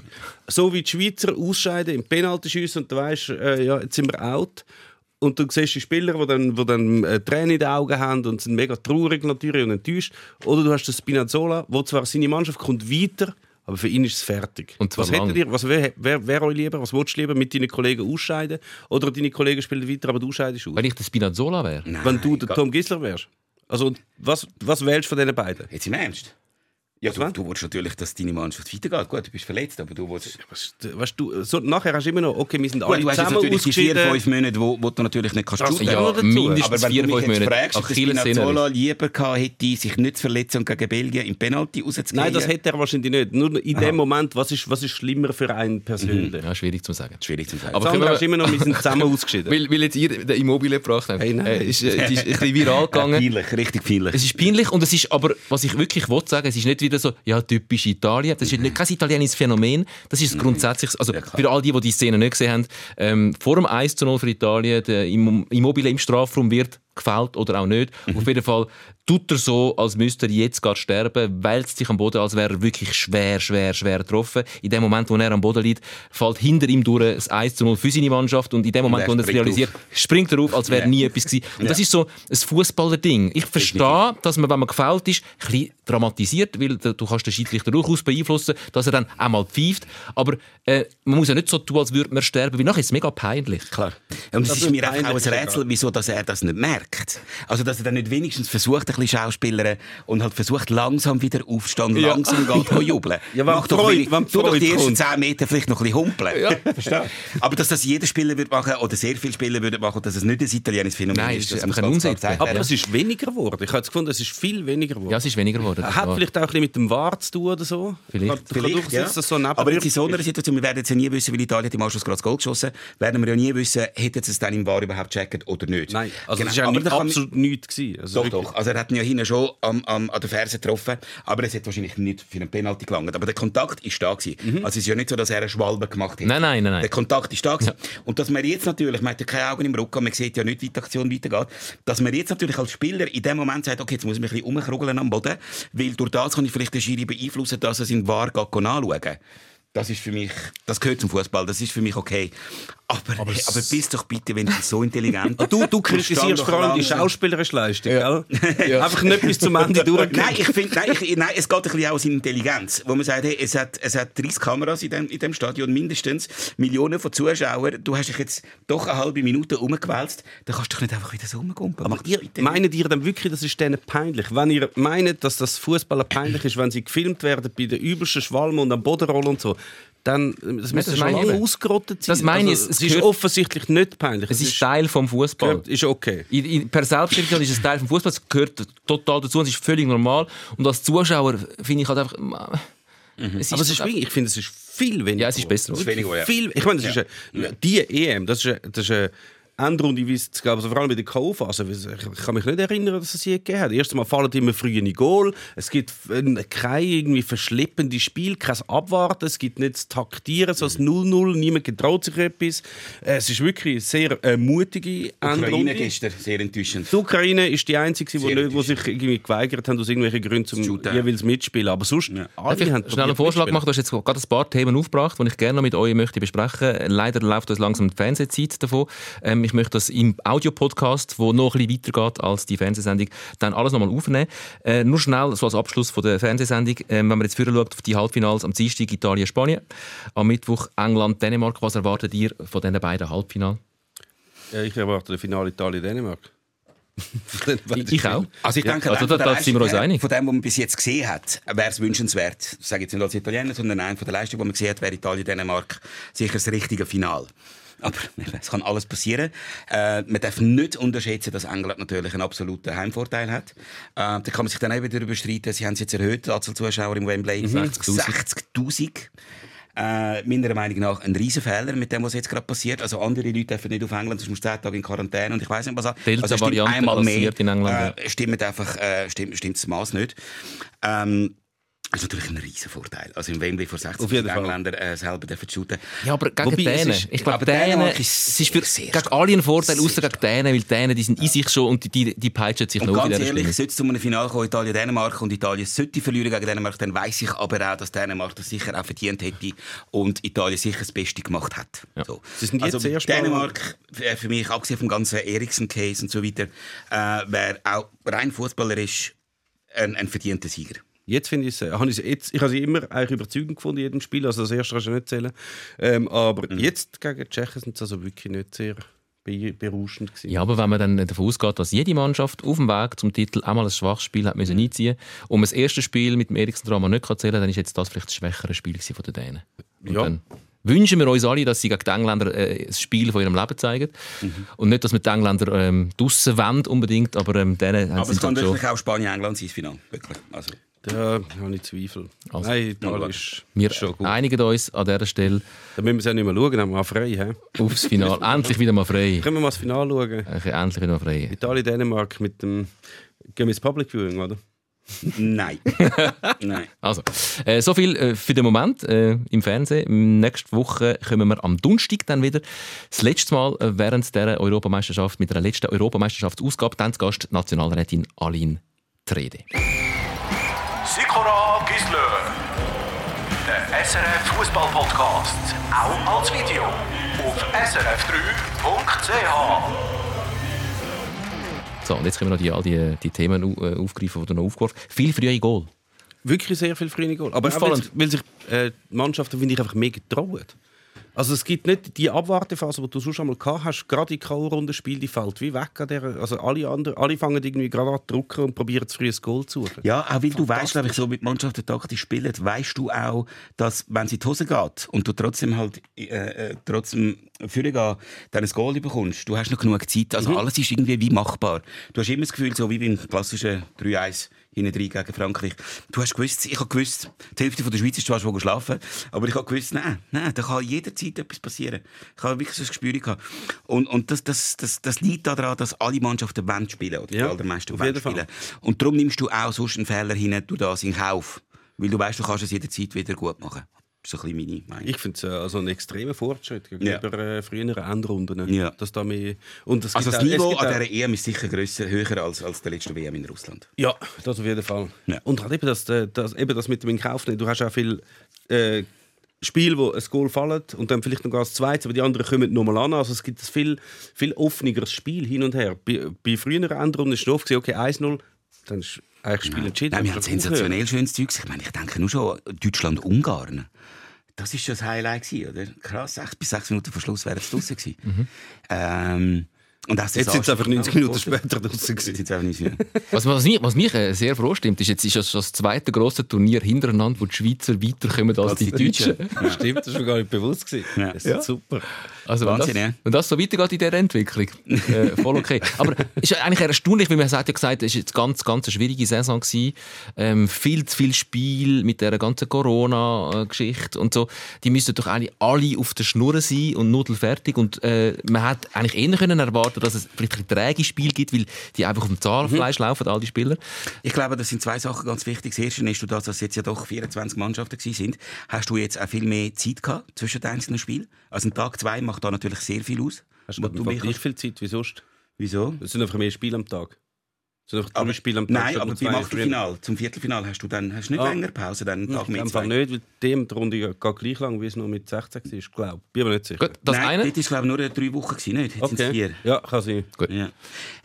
So wie die Schweizer ausscheiden im Penaltyschiessen und du weißt, äh, ja, jetzt sind wir out. Und du siehst die Spieler, die dann, die dann äh, Tränen in den Augen haben und sind mega traurig natürlich und enttäuscht. Oder du hast den Spinazzola, wo zwar seine Mannschaft kommt weiter, aber für ihn ist es fertig.
Und zwar
was hättet
lang.
ihr, was wäre wär, wär euch lieber? Was willst du lieber mit deinen Kollegen ausscheiden? Oder deine Kollegen spielen weiter, aber du scheidest aus?
Wenn ich der Spinazzola wäre.
Wenn du der Tom Gisler wärst? Also, was, was wählst du von diesen beiden?
Jetzt im Ernst? Ja, du, du willst natürlich, dass deine Mannschaft weitergeht. Gut, du bist verletzt, aber du willst...
Weißt du, so, nachher hast du immer noch, okay, wir sind alle
Gut, du hast jetzt
zusammen
natürlich die vier, fünf Monate, wo, wo du natürlich nicht kannst
Das
shooten.
ja, dazu.
mindestens
Aber wenn
vier,
du mich
fünf
jetzt
Monate.
fragst, ob der
Achillessehne.
Spinazzola lieber gehabt hätte, sich nicht zu verletzen und gegen Belgien im Penalty rauszugehen.
Nein, das hätte er wahrscheinlich nicht. Nur in dem Moment, was ist, was ist schlimmer für einen persönlich?
Ja, schwierig zu sagen.
Schwierig zu sagen.
Aber wir-
hast du immer noch, wir sind zusammen ausgeschieden.
Weil, weil jetzt ihr den Immobilien gebracht habt.
Hey, nein.
Äh, ist, äh, es ist ein bisschen viral gegangen.
peinlich, richtig peinlich.
Es ist peinlich und es ist aber, was ich wirklich will sagen, es ist nicht wieder so, ja, typisch Italien. Das ist nicht kein italienisches Phänomen. Das ist grundsätzlich, also für all die, die die Szene nicht gesehen haben, ähm, vor dem 1 zu 0 für Italien, der Immo- Immobile im Strafraum wird gefällt oder auch nicht. Auf jeden Fall tut er so, als müsste er jetzt gerade sterben, wälzt sich am Boden, als wäre er wirklich schwer, schwer, schwer getroffen. In dem Moment, wo er am Boden liegt, fällt hinter ihm durch das 1 zu 0 für seine Mannschaft und in dem Moment, wo er es realisiert, springt er auf, als wäre
Ja.
nie etwas gewesen. Und das ist so ein Fußballer-Ding. Ich verstehe, dass man, wenn man gefällt ist, ein bisschen dramatisiert, weil du kannst den Schiedsrichter durchaus beeinflussen, dass er dann auch mal pfeift. Aber äh, man muss ja nicht so tun, als würde man sterben, weil nachher ist es mega peinlich.
Klar. Und es
Das
ist mir auch ein Rätsel, wieso dass er das nicht merkt. Also, dass er dann nicht wenigstens versucht, ein bisschen Schauspielern und halt versucht, langsam wieder aufzustehen,
Ja.
langsam geht go jubeln.
Ja, wenn
Mach doch
Freud-
wenig- tu doch die ersten
kommt.
10 Meter vielleicht noch ein bisschen humpeln.
Ja.
Verstehst du? Aber dass das jeder Spieler wird machen, oder sehr viele Spieler würden machen, dass es nicht ein italienisches Phänomen
Nein,
ist.
es ist
das muss
ein Unsinn.
Aber es ist weniger geworden. Ich habe jetzt gefunden, es ist viel weniger geworden.
Ja, es ist weniger geworden.
Hat
Ja.
vielleicht auch ein bisschen mit dem VAR zu tun oder so?
Vielleicht.
Kann, dass das so ein
Aber jetzt in so einer Situation, wir werden jetzt ja nie wissen, weil Italien hat im Anschluss gerade das Goal geschossen, werden wir ja nie wissen, hätte es dann im VAR überhaupt gecheckt oder nicht.
ist. Nein, also
Genau.
Ja
Aber
nicht,
da kann-
absolut nichts. Gewesen. Also
Doch,
wirklich.
doch. Also er hat ihn ja hinten schon am, am, an der Ferse getroffen, aber es hat wahrscheinlich nicht für einen Penalty gelangt. Aber der Kontakt ist da gewesen. Also es ist ja nicht so, dass er eine Schwalbe gemacht hat.
Nein, nein, nein, nein.
Der Kontakt ist da gewesen. Und dass man jetzt natürlich, man hat ja keine Augen im Rücken, man sieht ja nicht, wie die Aktion weitergeht, dass man jetzt natürlich als Spieler in dem Moment sagt, okay, jetzt muss ich mich ein bisschen umkrugeln am Boden, weil durch das kann ich vielleicht den Schiri beeinflussen, dass er es in geht anschauen das ist für mich, das gehört zum Fußball, das ist für mich okay. Aber, aber, hey, aber bist doch bitte, wenn du so intelligent
Ah, Du, du kritisierst vor allem die schauspielerische Leistung, gell? Einfach nicht bis zum Ende durch.
Nein, ich finde, nein, ich, nein, es geht ein bisschen auch um seine Intelligenz. Wo man sagt, hey, es hat, es hat 30 Kameras in dem, in dem Stadion, mindestens Millionen von Zuschauern. Du hast dich jetzt doch eine halbe Minute umgewälzt. Dann kannst du doch nicht einfach wieder so rumgumpen.
Aber ihr,
bitte
meint ihr dann wirklich, das ist denen peinlich? Wenn ihr meint, dass das Fußballer peinlich ist, wenn sie gefilmt werden bei den übelsten Schwalmen und am Boden rollen und so, dann das müsste schon
ich
lange ausgerottet sein.
Das meine ich,
Also,
es
es ist offensichtlich nicht peinlich.
Es ist Teil vom Fußball.
ist okay.
In, in, per Selbstständigkeit ist es Teil vom Fußball, es gehört total dazu, es ist völlig normal. Und als Zuschauer finde ich halt einfach. Es ist
Aber es ist wirklich, ich finde, es ist viel weniger.
Ja, es ist besser.
Es ist weniger, ja.
Viel, ich meine, das ist eine, die EM, das ist eine, das ist eine Endrunde, wie es gab, also vor allem bei der K.O.-Phase. Ich kann mich nicht erinnern, dass es je gegeben hat. Erstens mal fallen immer früh in Goal. Es gibt kein irgendwie verschleppende Spiel, kein Abwarten. Es gibt nicht das Taktieren, so das 0-0. Niemand getraut sich etwas. Es ist wirklich eine sehr äh, mutige
Ukraine
Endrunde.
gestern, sehr enttäuschend.
Die Ukraine ist die einzige, die,
Sehr
nicht, die sich irgendwie geweigert haben, aus irgendwelchen Gründen zum jeweils mitspielen. Aber sonst, alle
Darf ich
haben
schnell einen Vorschlag
mitspielen.
machen? Du hast jetzt gerade ein paar Themen aufgebracht, die ich gerne noch mit euch möchte besprechen Leider läuft uns langsam die Fernsehzeit davon. Ähm, ich möchte das im Audiopodcast, wo noch ein bisschen weitergeht als die Fernsehsendung, dann alles nochmal aufnehmen. Äh, nur schnell, so als Abschluss von der Fernsehsendung, ähm, wenn man jetzt vorher schaut auf die Halbfinals am Dienstag Italien, Spanien, am Mittwoch England, Dänemark, was erwartet ihr von diesen beiden Halbfinalen?
Ja, ich erwarte das Finale Italien-Dänemark.
Ich, ich auch.
Also ich denke,
also,
allein
da, da sind wir uns einig.
Von dem, was man bis jetzt gesehen hat, wäre es wünschenswert. Ich sage jetzt nicht als Italiener, sondern ein von der Leistung, die man gesehen hat, wäre Italien-Dänemark sicher das richtige Final. Aber es kann alles passieren. Äh, man darf nicht unterschätzen, dass England natürlich einen absoluten Heimvorteil hat. Äh, da kann man sich dann auch wieder darüber streiten. Sie haben es jetzt erhöht, die Anzahl Zuschauer im Wembley.
60'000.
60'000. Äh, meiner Meinung nach ein Riesenfehler mit dem, was jetzt gerade passiert. Also andere Leute dürfen nicht auf England, sonst musst du 10 Tage in Quarantäne und ich weiß nicht was.
Delta-Variante
also stimmt einmal mehr.
in England,
Äh, stimmt einfach, äh, stimmt, stimmt das Maß nicht. Ähm, Das ist natürlich ein riesen Vorteil. Also im Wembley vor 60
Auf jeden Fall.
Engländer äh, selber dürfen shooten.
Ja, aber gegen
Wobei, es
Dänen.
ist-
Ich glaube,
aber
Dänen,
Dänemark
es
ist
ist für,
sehr
gegen alle ein Vorteil, außer gegen Dänen, weil die Dänen, die sind in sich schon und die, die, die peitschen sich
Und
noch
ganz ehrlich, sollte es zu einem Finale kommen, Italien-Dänemark, und Italien sollte verlieren gegen Dänemark, dann weiss ich aber auch, dass Dänemark das sicher auch verdient hätte und Italien sicher das Beste gemacht hat.
Ja.
So.
Sie sind jetzt
also Dänemark, äh, für mich, abgesehen vom ganzen Eriksen-Case und so weiter, äh, wäre auch rein fußballerisch ein, ein verdienter Sieger.
Jetzt finde ich es, äh, habe ich jetzt, ich habe sie immer eigentlich überzeugend gefunden in jedem Spiel, also das erste kannst du nicht zählen. Ähm, aber
Mhm.
jetzt gegen die Tschechen sind sie also wirklich nicht sehr be berauschend gewesen.
Ja, aber wenn man dann davon ausgeht, dass jede Mannschaft auf dem Weg zum Titel einmal ein schwaches Spiel hat müssen einziehen und man das erste Spiel mit dem Eriksen-Drama nicht kann zählen kann, dann ist jetzt das vielleicht das schwächere Spiel von den Dänen. Und
Ja.
dann wünschen wir uns alle, dass sie gegen die Engländer äh, das Spiel von ihrem Leben zeigen.
Mhm.
Und nicht, dass wir die Engländer ähm, draussen wollen unbedingt, aber ähm, denen
Aber es kann
halt
wirklich auch Spanien-England sein, das Finale. Wirklich. Also,
Da habe ich Zweifel.
Also,
Nein, Italien
ja,
ist
Wir
schon gut.
einigen uns an dieser Stelle
Da müssen wir es ja nicht mehr schauen, dann haben wir mal frei. He?
aufs Finale. endlich wieder mal frei.
Können wir mal das Finale schauen?
Okay, endlich wieder mal frei.
Italien, Dänemark mit dem gehen wir ins Public Viewing, oder?
nein. nein.
Also, äh, so viel äh, für den Moment äh, im Fernsehen. Nächste Woche kommen wir am Donnerstag dann wieder. Das letzte Mal äh, während der Europameisterschaft, mit der letzten Europameisterschaftsausgabe, dann zu Gast Nationalrätin Aline Trede.
SRF Fußball Podcast. Auch als Video. Auf srf3.ch.
So, und jetzt können wir noch die, all die, die Themen au- aufgreifen, die du noch aufgeworfen hast. Viel frühe Goal.
Wirklich sehr viel frühe Goal. Aber auch, weil,
Auffallend.
sich- weil sich äh, die Mannschaften, finde ich, einfach mehr getrauen. Also es gibt nicht die Abwartephase, die du sonst einmal gehabt hast, gerade in K.O.-Runde Spiel, die fällt wie weg an der, also alle anderen, alle fangen irgendwie gerade an zu drucken und probieren zu früh ein Goal zu suchen.
Ja, auch weil du weißt, glaube ich, so mit Mannschaften taktisch spielen, weißt du auch, dass wenn sie in die Hose geht und du trotzdem halt äh, äh, trotzdem führen gehen, dann ein Goal bekommst, du hast noch genug Zeit. Also alles ist irgendwie wie machbar. Du hast immer das Gefühl, so wie beim klassischen 3-1 hinten drin gegen Frankreich. Du hast gewusst, ich habe gewusst, die Hälfte von der Schweiz ist zwar schon geschlafen, aber ich habe gewusst, nein, nein, da kann jederzeit etwas passieren. Ich habe wirklich so ein Gespür gehabt. Und, und das, das, das, das liegt daran, dass alle Mannschaften wollen spielen, oder
Ja,
die allermeisten
auf
wollen spielen. Und darum nimmst du auch sonst einen Fehler hin, du das in Kauf. Weil du weißt, du kannst es jederzeit wieder gut machen. Das ist so ein bisschen meine Meinung.
Ich finde es äh, also einen extremen Fortschritt gegenüber äh, früheren Endrunden.
Ja.
Dass da mehr, und
also das
auch- es
Niveau an dieser EM ist sicher grösser, höher als, als der letzte WM in Russland.
Ja, das auf jeden Fall.
Ja.
Und halt eben das, äh, das, eben das mit dem Kauf nehmen. Du hast auch viel äh, Spiel, wo ein Goal fällt und dann vielleicht noch das zweite, aber die anderen kommen nochmal an. Also es gibt ein viel, viel offeneres Spiel hin und her. Bei, bei früheren Endrunden ist es oft okay, 1-0, dann ist eigentlich das Spiel entschieden.
Nein, wir haben
das
sensationell schönes Zeug. Ich meine, ich denke nur schon Deutschland-Ungarn. Das ist schon das Highlight gewesen, oder? Krass, sechs bis sechs Minuten vor Schluss wären es draussen gewesen. Ähm, und auch
Jetzt sind es einfach 90 Minuten später draussen
Jetzt
gewesen.
sind es einfach 90 Minuten.
Was, was, mich, was mich äh, sehr froh stimmt, ist, jetzt ist das, das zweite grosse Turnier hintereinander, wo die Schweizer weiterkommen als
Als
die
die
Deutschen.
Stimmt, das war mir gar nicht bewusst. Gewesen.
Ja.
Das ist super.
Also wenn,
Wahnsinn,
das,
ja.
wenn das so weitergeht in dieser Entwicklung, äh, voll okay. Aber es ist eigentlich erstaunlich, weil man hat ja gesagt, es war jetzt ganz, ganz eine schwierige Saison gewesen. Ähm, viel zu viel Spiel mit der ganzen Corona-Geschichte und so. Die müssten doch eigentlich alle auf der Schnur sein und nudelfertig. Und äh, man hat eigentlich eher können erwarten, dass es vielleicht ein träge Spiel gibt, weil die einfach auf dem Zahnfleisch laufen, all die Spieler.
Ich glaube, das sind zwei Sachen ganz wichtig. Das erste ist, dass es jetzt ja doch 24 Mannschaften gewesen sind, hast du jetzt auch viel mehr Zeit gehabt zwischen den einzelnen Spielen. Also ein Tag zwei macht da natürlich sehr viel aus.
Hast du
du
gleich
kannst-
viel Zeit wie sonst?
Wieso?
Es sind einfach mehr Spiele am Tag. Einfach drei
Aber,
Spiele am Tag.
nein, aber beim Achtelfinal, zum Viertelfinal hast du dann hast du nicht
Ah.
länger Pause, dann Tag
Fall
zwei.
nicht, weil dem die Runde geht gleich lang, wie es noch mit 16 war, glaube ich. Bin aber nicht sicher.
Gut, das
Nein,
eine.
glaube ich nur drei Wochen gewesen, nicht? Jetzt sind es vier.
Ja, kann sein.
Gut.
Ja.
Und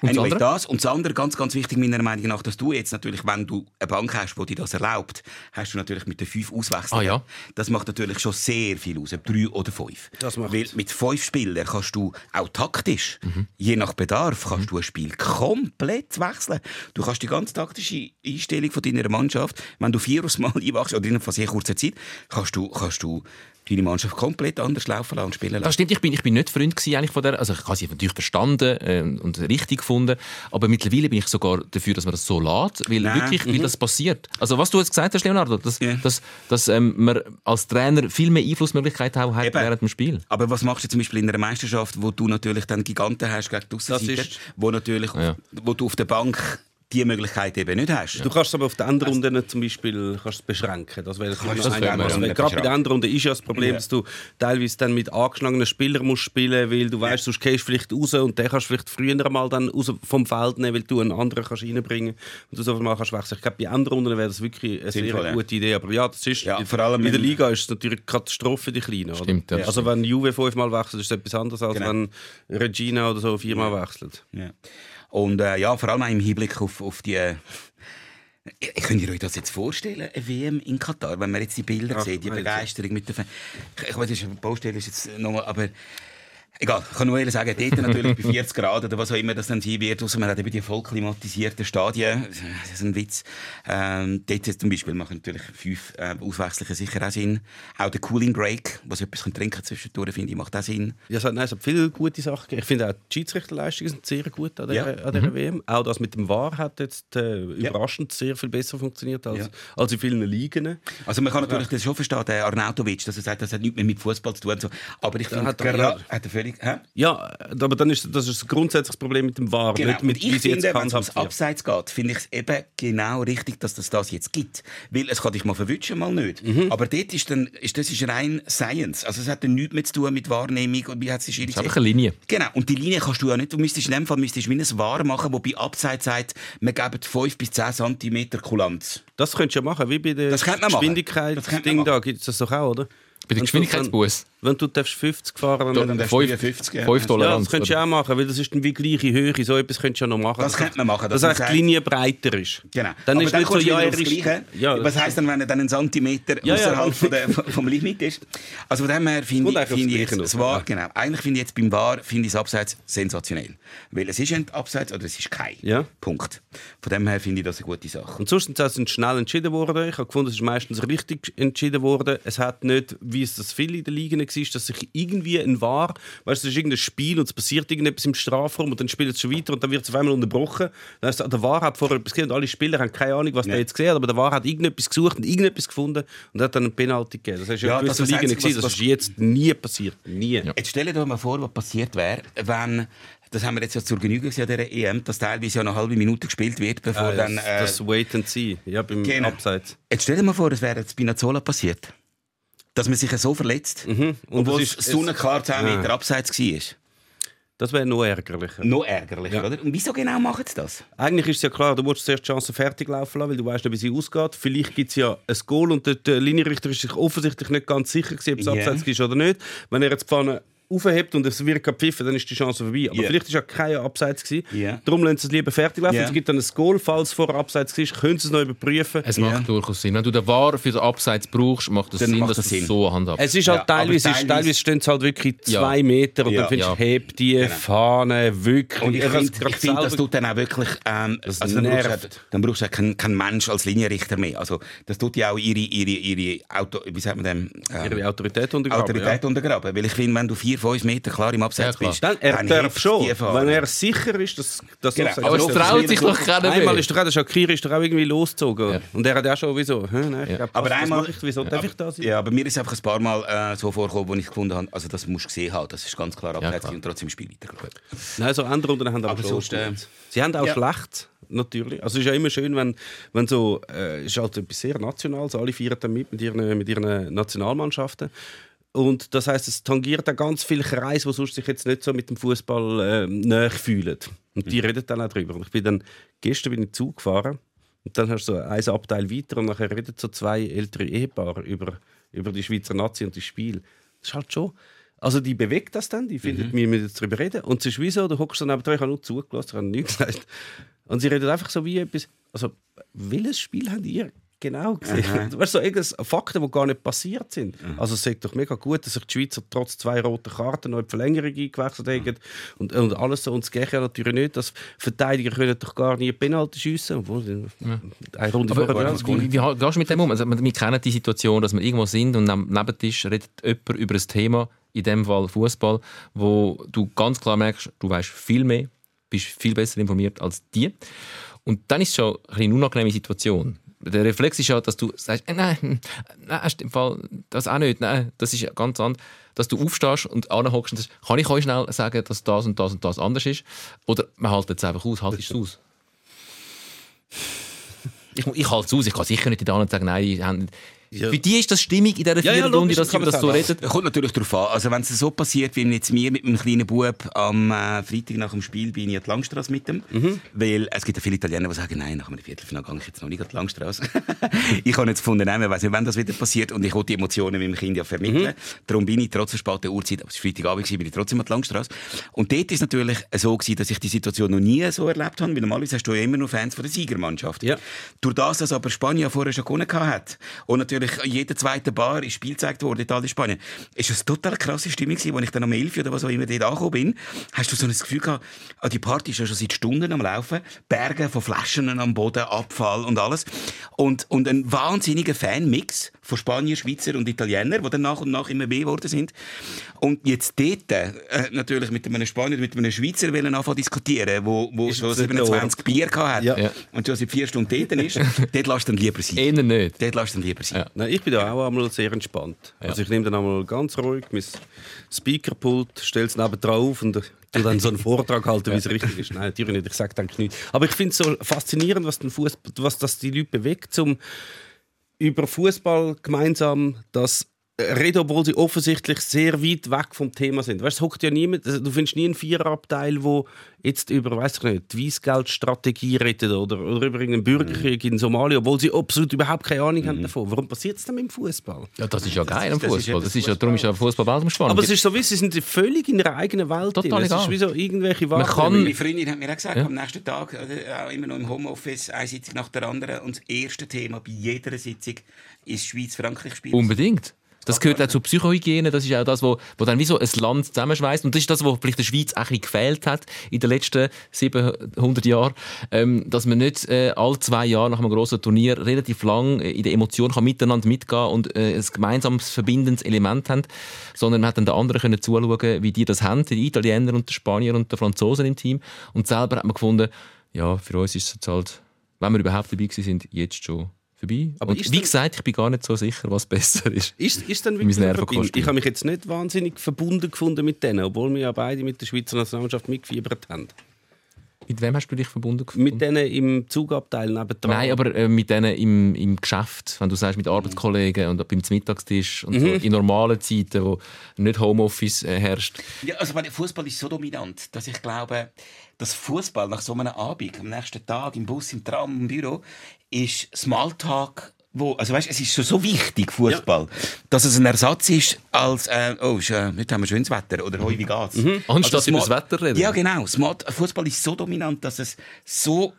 das
Anyway,
andere?
das. Und das andere, ganz, ganz wichtig meiner Meinung nach, dass du jetzt natürlich, wenn du eine Bank hast, die dir das erlaubt, hast du natürlich mit den fünf Auswechseln.
Ah, ja.
Das macht natürlich schon sehr viel aus, ob drei oder fünf.
Das macht-
Weil mit fünf Spielern kannst du auch taktisch,
Mhm.
je nach Bedarf, kannst du ein Spiel komplett wechseln. Du kannst die ganz taktische Einstellung von deiner Mannschaft, wenn du vier Mal einwachst, oder innerhalb von sehr kurzer Zeit, kannst du, kannst du deine Mannschaft komplett anders laufen lassen und spielen lassen.
Das stimmt, ich bin, ich bin nicht Freund eigentlich von der, also ich habe sie natürlich verstanden ähm, und richtig gefunden, aber mittlerweile bin ich sogar dafür, dass man das so lässt, weil
Nein,
wirklich,
mhm.
weil das passiert. Also was du jetzt gesagt hast, Leonardo, dass,
Ja.
dass, dass ähm, man als Trainer viel mehr Einflussmöglichkeiten hat
Eben.
während dem Spiel.
Aber was machst du zum Beispiel in einer Meisterschaft, wo du natürlich dann Giganten hast gegen die Aussenseiter, wo natürlich,
Ja.
wo du auf der Bank die Möglichkeit eben nicht hast.
Du kannst es aber auf den Endrunden zum Beispiel kannst es beschränken. Das wäre
Kannst das.
Maßnahme.
Ja,
Gerade bei den Endrunden ist ja das Problem,
Ja.
dass du teilweise dann mit angeschlagenen Spielern musst spielen weil du weißt, sonst gehst du vielleicht raus und den kannst du vielleicht früher mal dann raus vom Feld nehmen, weil du einen anderen kannst reinbringen und du so mal kannst wechseln. Ich glaube, bei Endrunden wäre das wirklich eine
Sinnvoll,
sehr
ja.
gute Idee. Aber ja, das ist
Ja, vor allem
in der Liga ist es natürlich eine Katastrophe für die Kleinen. Oder?
Stimmt, ja.
Also wenn Juve fünfmal wechselt, ist es etwas anderes, als
Genau.
wenn Regina oder so viermal wechselt.
Und äh, ja, vor allem auch im Hinblick auf, auf die. Äh, könnt ihr euch das jetzt vorstellen, eine WM in Katar, wenn man jetzt die Bilder
Ach,
sieht, die. Begeisterung mit den Fans. Ich, ich weiß, Baustelle, ist jetzt nochmal, aber egal, ich kann nur ehrlich sagen, dort natürlich bei 40 Grad oder was auch immer das dann sein wird, außer man hat eben die voll klimatisierten Stadien, das ist ein Witz. Ähm, dort zum Beispiel machen natürlich fünf äh, Auswechslungen sicher auch Sinn. Auch der Cooling Break, was etwas trinken zwischendurch, finde ich, macht auch Sinn.
Ja, es hat, nein, es hat viele gute Sachen gegeben. Ich finde auch die Schiedsrichterleistungen sind sehr gut an dieser,
Ja.
an dieser WM. Auch das mit dem VAR hat jetzt äh, überraschend sehr viel besser funktioniert als,
Ja.
als in vielen Ligen.
Also man kann natürlich das schon verstehen, der Arnautovic, dass er sagt, das hat nichts mehr mit Fußball zu tun. So. Aber ich finde,
er-
gerade-
ja.
hat er völlig... Hä?
Ja, aber dann ist das ist ein grundsätzliches Problem mit dem VAR,
Genau.
nicht mit
ich finde, wenn es ums. Abseits geht, finde ich es eben genau richtig, dass das das jetzt gibt. Weil es kann dich mal verwünschen, mal nicht.
Mhm.
Aber dort ist dann, ist, das ist rein Science. Also es hat dann nichts mehr zu tun mit Wahrnehmung und wie hat sich
Das ist einfach eine Linie.
Genau, und die Linie kannst du ja nicht, du müsstest in dem Fall müsstest wie ein Wahr machen, wo bei Abseits sagt, wir geben 5 bis 10 cm Kulanz.
Das könntest du ja machen, wie bei der Geschwindigkeitsding
man
da gibt es das doch auch, oder?
Bei der Geschwindigkeitsbus.
Wenn, du darfst 50 fahren
Dann
dann
darfst
Fünf-
du 50, ja.
fünf
ja, das könntest du auch machen, weil das ist dann wie gleiche Höhe. So etwas könntest du ja noch machen.
Das könnte man machen,
Dass,
sagt-
die Linie breiter ist.
Genau.
Dann
Aber
ist nicht so, ja, er ist... Ja,
Was heisst dann, wenn er dann einen Zentimeter
Ja, ja.
außerhalb von der, vom Limit ist? Also von dem her finde ich, finde ich jetzt, das war,
ja.
genau, eigentlich finde ich jetzt beim War finde ich das Abseits sensationell. Weil es ist ein Abseits oder es ist kein.
Ja.
Punkt. Von dem her finde ich das eine gute Sache.
Und sonst sind sie schnell entschieden worden. Ich habe gefunden, es ist meistens richtig entschieden worden. Es hat nicht, wie es das viele in der Liga war, dass sich irgendwie ein War, weißt du, es ist irgendein Spiel und es passiert irgendetwas im Strafraum und dann spielt es schon weiter und dann wird es auf einmal unterbrochen. Dann heißt, der War hat vorher etwas gesehen und alle Spieler haben keine Ahnung, was
Ja.
der jetzt gesehen hat, aber der War hat irgendetwas gesucht und irgendetwas gefunden und hat dann einen Penalty gegeben. Das ist ja,
Ja, das das Einzige, was-
Das ist jetzt nie passiert. Nie.
Jetzt stell dir mal vor, was passiert wäre, wenn, das haben wir jetzt ja zur Genüge gesehen dieser EM, dass teilweise ja eine halbe Minute gespielt wird, bevor
Ah,
dann...
das,
Äh,
das Wait and See, ja, beim
Genau.
Abseits.
Jetzt stell dir mal vor, das wäre jetzt bei Nazzola passiert. Dass man sich so verletzt,
Und
obwohl es sonnenklar 10
Ah.
Meter abseits war.
Das wäre noch ärgerlicher.
Noch ärgerlicher,
Ja.
oder? Und wieso genau machen sie das?
Eigentlich ist es ja klar, du musst zuerst die Chance fertig laufen lassen, weil du weißt wie sie ausgeht. Vielleicht gibt es ja ein Goal und der, der Linienrichter ist sich offensichtlich nicht ganz sicher, gewesen, ob es
Ja.
abseits ist oder nicht. Wenn er jetzt Pfanne aufhebt und es wird gepfiffen, dann ist die Chance vorbei. Aber
Ja.
vielleicht ist ja kein Abseits gewesen.
Ja.
Darum lassen sie es lieber fertig laufen.
Ja.
Es gibt dann ein Goal, falls es vorher Abseits ist, können sie es noch überprüfen.
Es
Ja.
macht durchaus Sinn. Wenn du den VAR für den Abseits brauchst, macht es Sinn,
macht
dass
das
du es
Sinn.
so handhabst.
Es ist halt
Ja,
teilweise, ist,
teilweise-
teilweise stehen sie halt wirklich
Ja.
zwei Meter und
Ja.
dann findest du,
Ja.
heb die
Genau.
Fahne wirklich.
Und ich
hab's
finde, ich find, das tut dann auch wirklich, ähm,
Das
also dann brauchst, du,
nervt.
dann brauchst du keinen kein Mensch als Linienrichter mehr. Also, das tut ja auch ihre, ihre, ihre Auto, wie sagt man dem? Ähm,
ihre Autorität untergraben. ja.
Autorität untergraben. Weil ich finde, wenn du vier, fünf Meter klar im Abseits
Ja,
bist,
Dann, er
dann
darf schon, wenn er sicher ist, dass das
Genau.
Aber es
das
traut
ist
sich doch keiner
Einmal
mehr.
ist der, der Shakiri ist doch auch irgendwie losgezogen.
Ja.
Und er hat ja schon wieso. Hä, nein, ich
Ja.
glaub,
Aber
was,
einmal-
ich, wieso darf ich da sein?
Ja, aber mir ist einfach ein paar Mal äh, so vorgekommen, wo ich gefunden habe, also das musst du gesehen haben. Das ist ganz klar abseits und trotzdem Spiel weitergelaufen.
Nein, so andere Runden haben aber,
Aber
schon
sonst, äh.
Sie haben auch
ja.
schlecht, natürlich. Also es ist ja immer schön, wenn, wenn so, äh, es ist halt etwas sehr Nationales, alle feiern dann mit, mit ihren, mit ihren Nationalmannschaften. Und das heißt, es tangiert auch ganz viele Kreise, die sonst sich jetzt nicht so mit dem Fußball äh, näher fühlen. Und die reden dann auch drüber. Und ich bin dann, gestern bin ich Zug gefahren und dann hast du so ein Abteil weiter und nachher reden so zwei ältere Ehepaare über, über die Schweizer Nazi und das Spiel. Das ist halt schon... Also die bewegt das dann, die findet, wir müssen darüber reden. Und es ist wie so, du hockst dann dran, ich habe nur zugelassen, ich habe nichts gesagt. Und sie redet einfach so wie etwas, also welches Spiel habt ihr genau gesehen? Du weißt so irgendwas, Fakten, die gar nicht passiert sind. Also es sagt doch mega gut, dass sich die Schweizer trotz zwei roten Karten noch in die Verlängerung eingewechselt haben und, und alles so. Und es geht ja natürlich nicht, dass Verteidiger können doch gar nie Penalty schiessen, obwohl eine Runde
Aber,
vorher sie
wie, wie gehst du mit dem um? Also, wir kennen die Situation, dass wir irgendwo sind und am Nebentisch redet jemand über ein Thema, in dem Fall Fußball, wo du ganz klar merkst, du weißt viel mehr, bist viel besser informiert als die. Und dann ist es schon eine unangenehme Situation. Der Reflex ist ja, dass du sagst, äh, nein, nein, im Fall das auch nicht, nein, das ist ganz anders. Dass du aufstehst und anhockst und sagst, kann ich euch schnell sagen, dass das und das und das anders ist? Oder man hält jetzt einfach aus, haltest du es aus? Ich, ich halte es aus, ich kann sicher nicht da und sagen, nein, haben,
Ja.
für die ist das Stimmung in dieser
Ja, ja,
vierten Runde,
logisch,
dass sie über das so reden.
Kommt natürlich darauf an. Also wenn es so passiert, wie jetzt mir mit meinem kleinen Bub am äh, Freitag nach dem Spiel bin ich an die Langstrasse mit dem.
Mhm.
Weil es gibt ja viele Italiener, die sagen, nein, nach einem Viertelfinale gehe ich jetzt noch nicht an die Langstrasse. ich habe jetzt gefunden, nein, ich weiss nicht, wann das wieder passiert und ich wollte die Emotionen mit dem Kind ja vermitteln.
Mhm.
Darum bin ich trotz der späten Uhrzeit, aber es war Freitagabend, bin ich trotzdem an die Langstrasse. Und dort ist es natürlich so gewesen, dass ich die Situation noch nie so erlebt habe, weil normalerweise hast du ja immer nur Fans von der Siegermannschaft.
Ja.
Durch das, dass aber Spanien vorher schon gewonnen hat und natürlich jeder zweite Bar ist Spiel gezeigt worden, Italien, Spanien, ist das total krasse Stimmung gewesen, als ich dann am 11 oder was auch immer dort angekommen bin, hast du so ein Gefühl gehabt, ah, die Party ist ja schon seit Stunden am Laufen, Berge von Flaschen am Boden, Abfall und alles und, und ein wahnsinniger Fanmix von Spanier, Schweizer und Italiener, die dann nach und nach immer mehr geworden sind und jetzt dort äh, natürlich mit einem Spanier, mit einem Schweizer wollen anfangen diskutieren, wo, wo
Ist
schon
es nicht
27 Bier gehabt hat
Ja.
Und schon seit vier Stunden dort ist, dort lässt du dann lieber sein.
Eher nicht.
Dort lässt du dann lieber sein.
Ja.
Nein, ich bin da auch einmal sehr entspannt. Also ich nehme dann einmal ganz ruhig mein Speakerpult, stelle es neben drauf und tu dann so einen Vortrag halten, wie es richtig ist. Nein, natürlich nicht. Ich sage eigentlich nichts. Aber ich finde es so faszinierend, was, den Fußball, was das die Leute bewegt, um über Fußball gemeinsam das äh, reden, obwohl sie offensichtlich sehr weit weg vom Thema sind. Weißt, es hockt ja niemand, also du findest nie einen Viererabteil, wo jetzt über, weiß ich nicht, die Weissgeldstrategie redet oder, oder über irgendeinen Bürgerkrieg in Somalia, obwohl sie absolut überhaupt keine Ahnung haben davon. Warum passiert es denn dem Fußball?
Ja, das ist ja geil am
ja
Fußball.
das
ist ja, darum ist ja Fußball weltumspannend.
Aber es ist so, wie sie sind völlig in ihrer eigenen Welt.
Total.
Es ist wie so irgendwelche
Man
Warten.
kann-
Meine Freundin hat mir auch gesagt,
Ja.
am nächsten Tag, auch immer noch im Homeoffice, eine Sitzung nach der anderen. Und das erste Thema bei jeder Sitzung ist Schweiz-Frankreich-Spiel.
Unbedingt. Das gehört auch zur Psychohygiene. Das ist auch das, wo dann wie so ein Land zusammenschweißt. Und das ist das, was vielleicht der Schweiz auch ein gefehlt hat in den letzten 700 Jahren. Ähm, dass man nicht äh, alle zwei Jahre nach einem grossen Turnier relativ lang in der Emotion kann miteinander mitgehen und äh, ein gemeinsames verbindendes Element haben, sondern man hat dann den anderen können zuschauen, wie die das haben, die Italiener und die Spanier und die Franzosen im Team. Und selber hat man gefunden, ja, für uns ist es jetzt halt, wenn wir überhaupt dabei sind, jetzt schon vorbei.
Aber
und
ist
wie gesagt, ich bin gar nicht so sicher, was besser ist.
Ist, ist dann wirklich. Verbindung? Ich habe mich jetzt nicht wahnsinnig verbunden gefunden mit denen, obwohl wir ja beide mit der Schweizer Nationalmannschaft mitgefiebert haben.
Mit wem hast du dich verbunden gefunden?
Mit denen im Zugabteil nebendran.
Nein, aber äh, mit denen im, im Geschäft, wenn du sagst, mit Arbeitskollegen und beim Mittagstisch und so, in normalen Zeiten, wo nicht Homeoffice äh, herrscht.
Ja, also der Fußball ist so dominant, dass ich glaube, dass Fußball nach so einem Abend, am nächsten Tag, im Bus, im Tram, im Büro, ist Smalltalk. Wo, also weißt, es ist schon so wichtig, Fußball, dass es ein Ersatz ist als, äh, oh, ist, äh, heute haben wir schönes Wetter oder hoi, wie geht's?
Anstatt
Also
über das Wetter reden.
Ja, genau. Fußball ist so dominant, dass es so,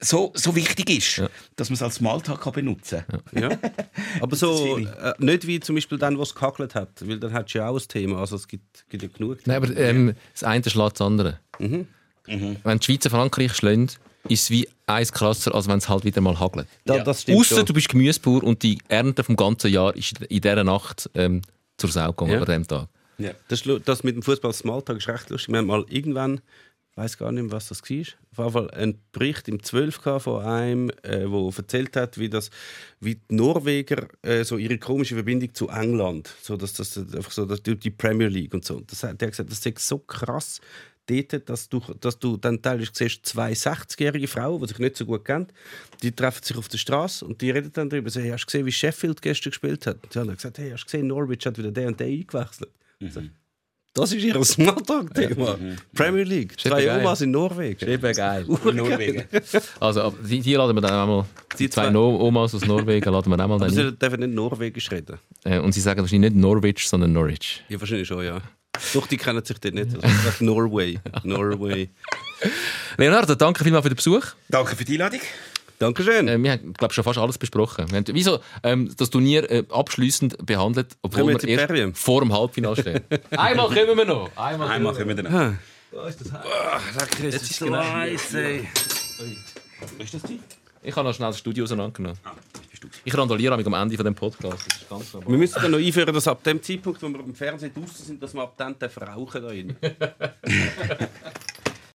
so, so wichtig ist, dass man es als Smalltalk kann benutzen kann.
Ja. Aber so, äh, nicht wie zum Beispiel dann, was gehagelt hat, weil dann hat ja auch ein Thema. Also es gibt, gibt ja genug.
Nein, aber ähm, das eine schlägt das andere. Wenn die Schweizer Frankreich schlagen, ist es wie eins krasser, als wenn es halt wieder mal hagelt.
Da, das stimmt
Ausser du bist Gemüsebauer und die Ernte vom ganzen Jahr ist in dieser Nacht ähm, zur Sau gegangen,
Ja.
an diesem Tag.
Ja.
Das, das mit dem Fußball Smalltalk ist recht lustig. Wir haben mal irgendwann, ich weiß gar nicht mehr, was das war, auf jeden Fall einen Bericht im 12 gehabt von einem, äh, wo erzählt hat, wie, das, wie die Norweger äh, so ihre komische Verbindung zu England, so dass das einfach so dass die Premier League und so. Das, der hat gesagt, das ist so krass. Dort, dass du, dass du dann teilweise siehst, zwei 60-jährige Frauen, die sich nicht so gut kennen, die treffen sich auf der Straße und die reden dann darüber. So, hey, hast du gesehen, wie Sheffield gestern gespielt hat? Und sie haben dann gesagt, hey, hast du gesehen, Norwich hat wieder der und der eingewechselt. So, Das ist ihr Smalltalk-Thema. Premier League. Zwei
geil.
Omas in Norwegen.
Eben geil.
Norwegen.
Also, die, die laden wir dann auch mal, die zwei
zwei-
no Omas aus Norwegen laden wir auch mal
Aber
dann
sie dürfen nicht Norwegisch reden.
Äh, Und sie sagen wahrscheinlich nicht Norwich, sondern Norwich.
Ja, wahrscheinlich schon, ja. Doch, die kennen sich dort nicht. Also, Norway. Norway.
Leonardo, danke vielmals für den Besuch.
Danke für die Einladung.
Dankeschön.
Äh, wir haben, glaube schon fast alles besprochen. Wir haben wieso ähm, das Turnier äh, abschließend behandelt, obwohl
wir
wir erst
Ferien?
vor dem Halbfinale stehen. Einmal kommen wir noch. Einmal,
Einmal können wir dann.
Jetzt ist so heiß, ey.
Ist das die?
Ich habe noch schnell das Studio auseinandergenommen. Ich randoliere am Ende von dem Podcast.
Wir müssen dann noch einführen, dass ab dem Zeitpunkt, wo wir im Fernsehen draußen sind, dass wir ab dann rauchen da drin.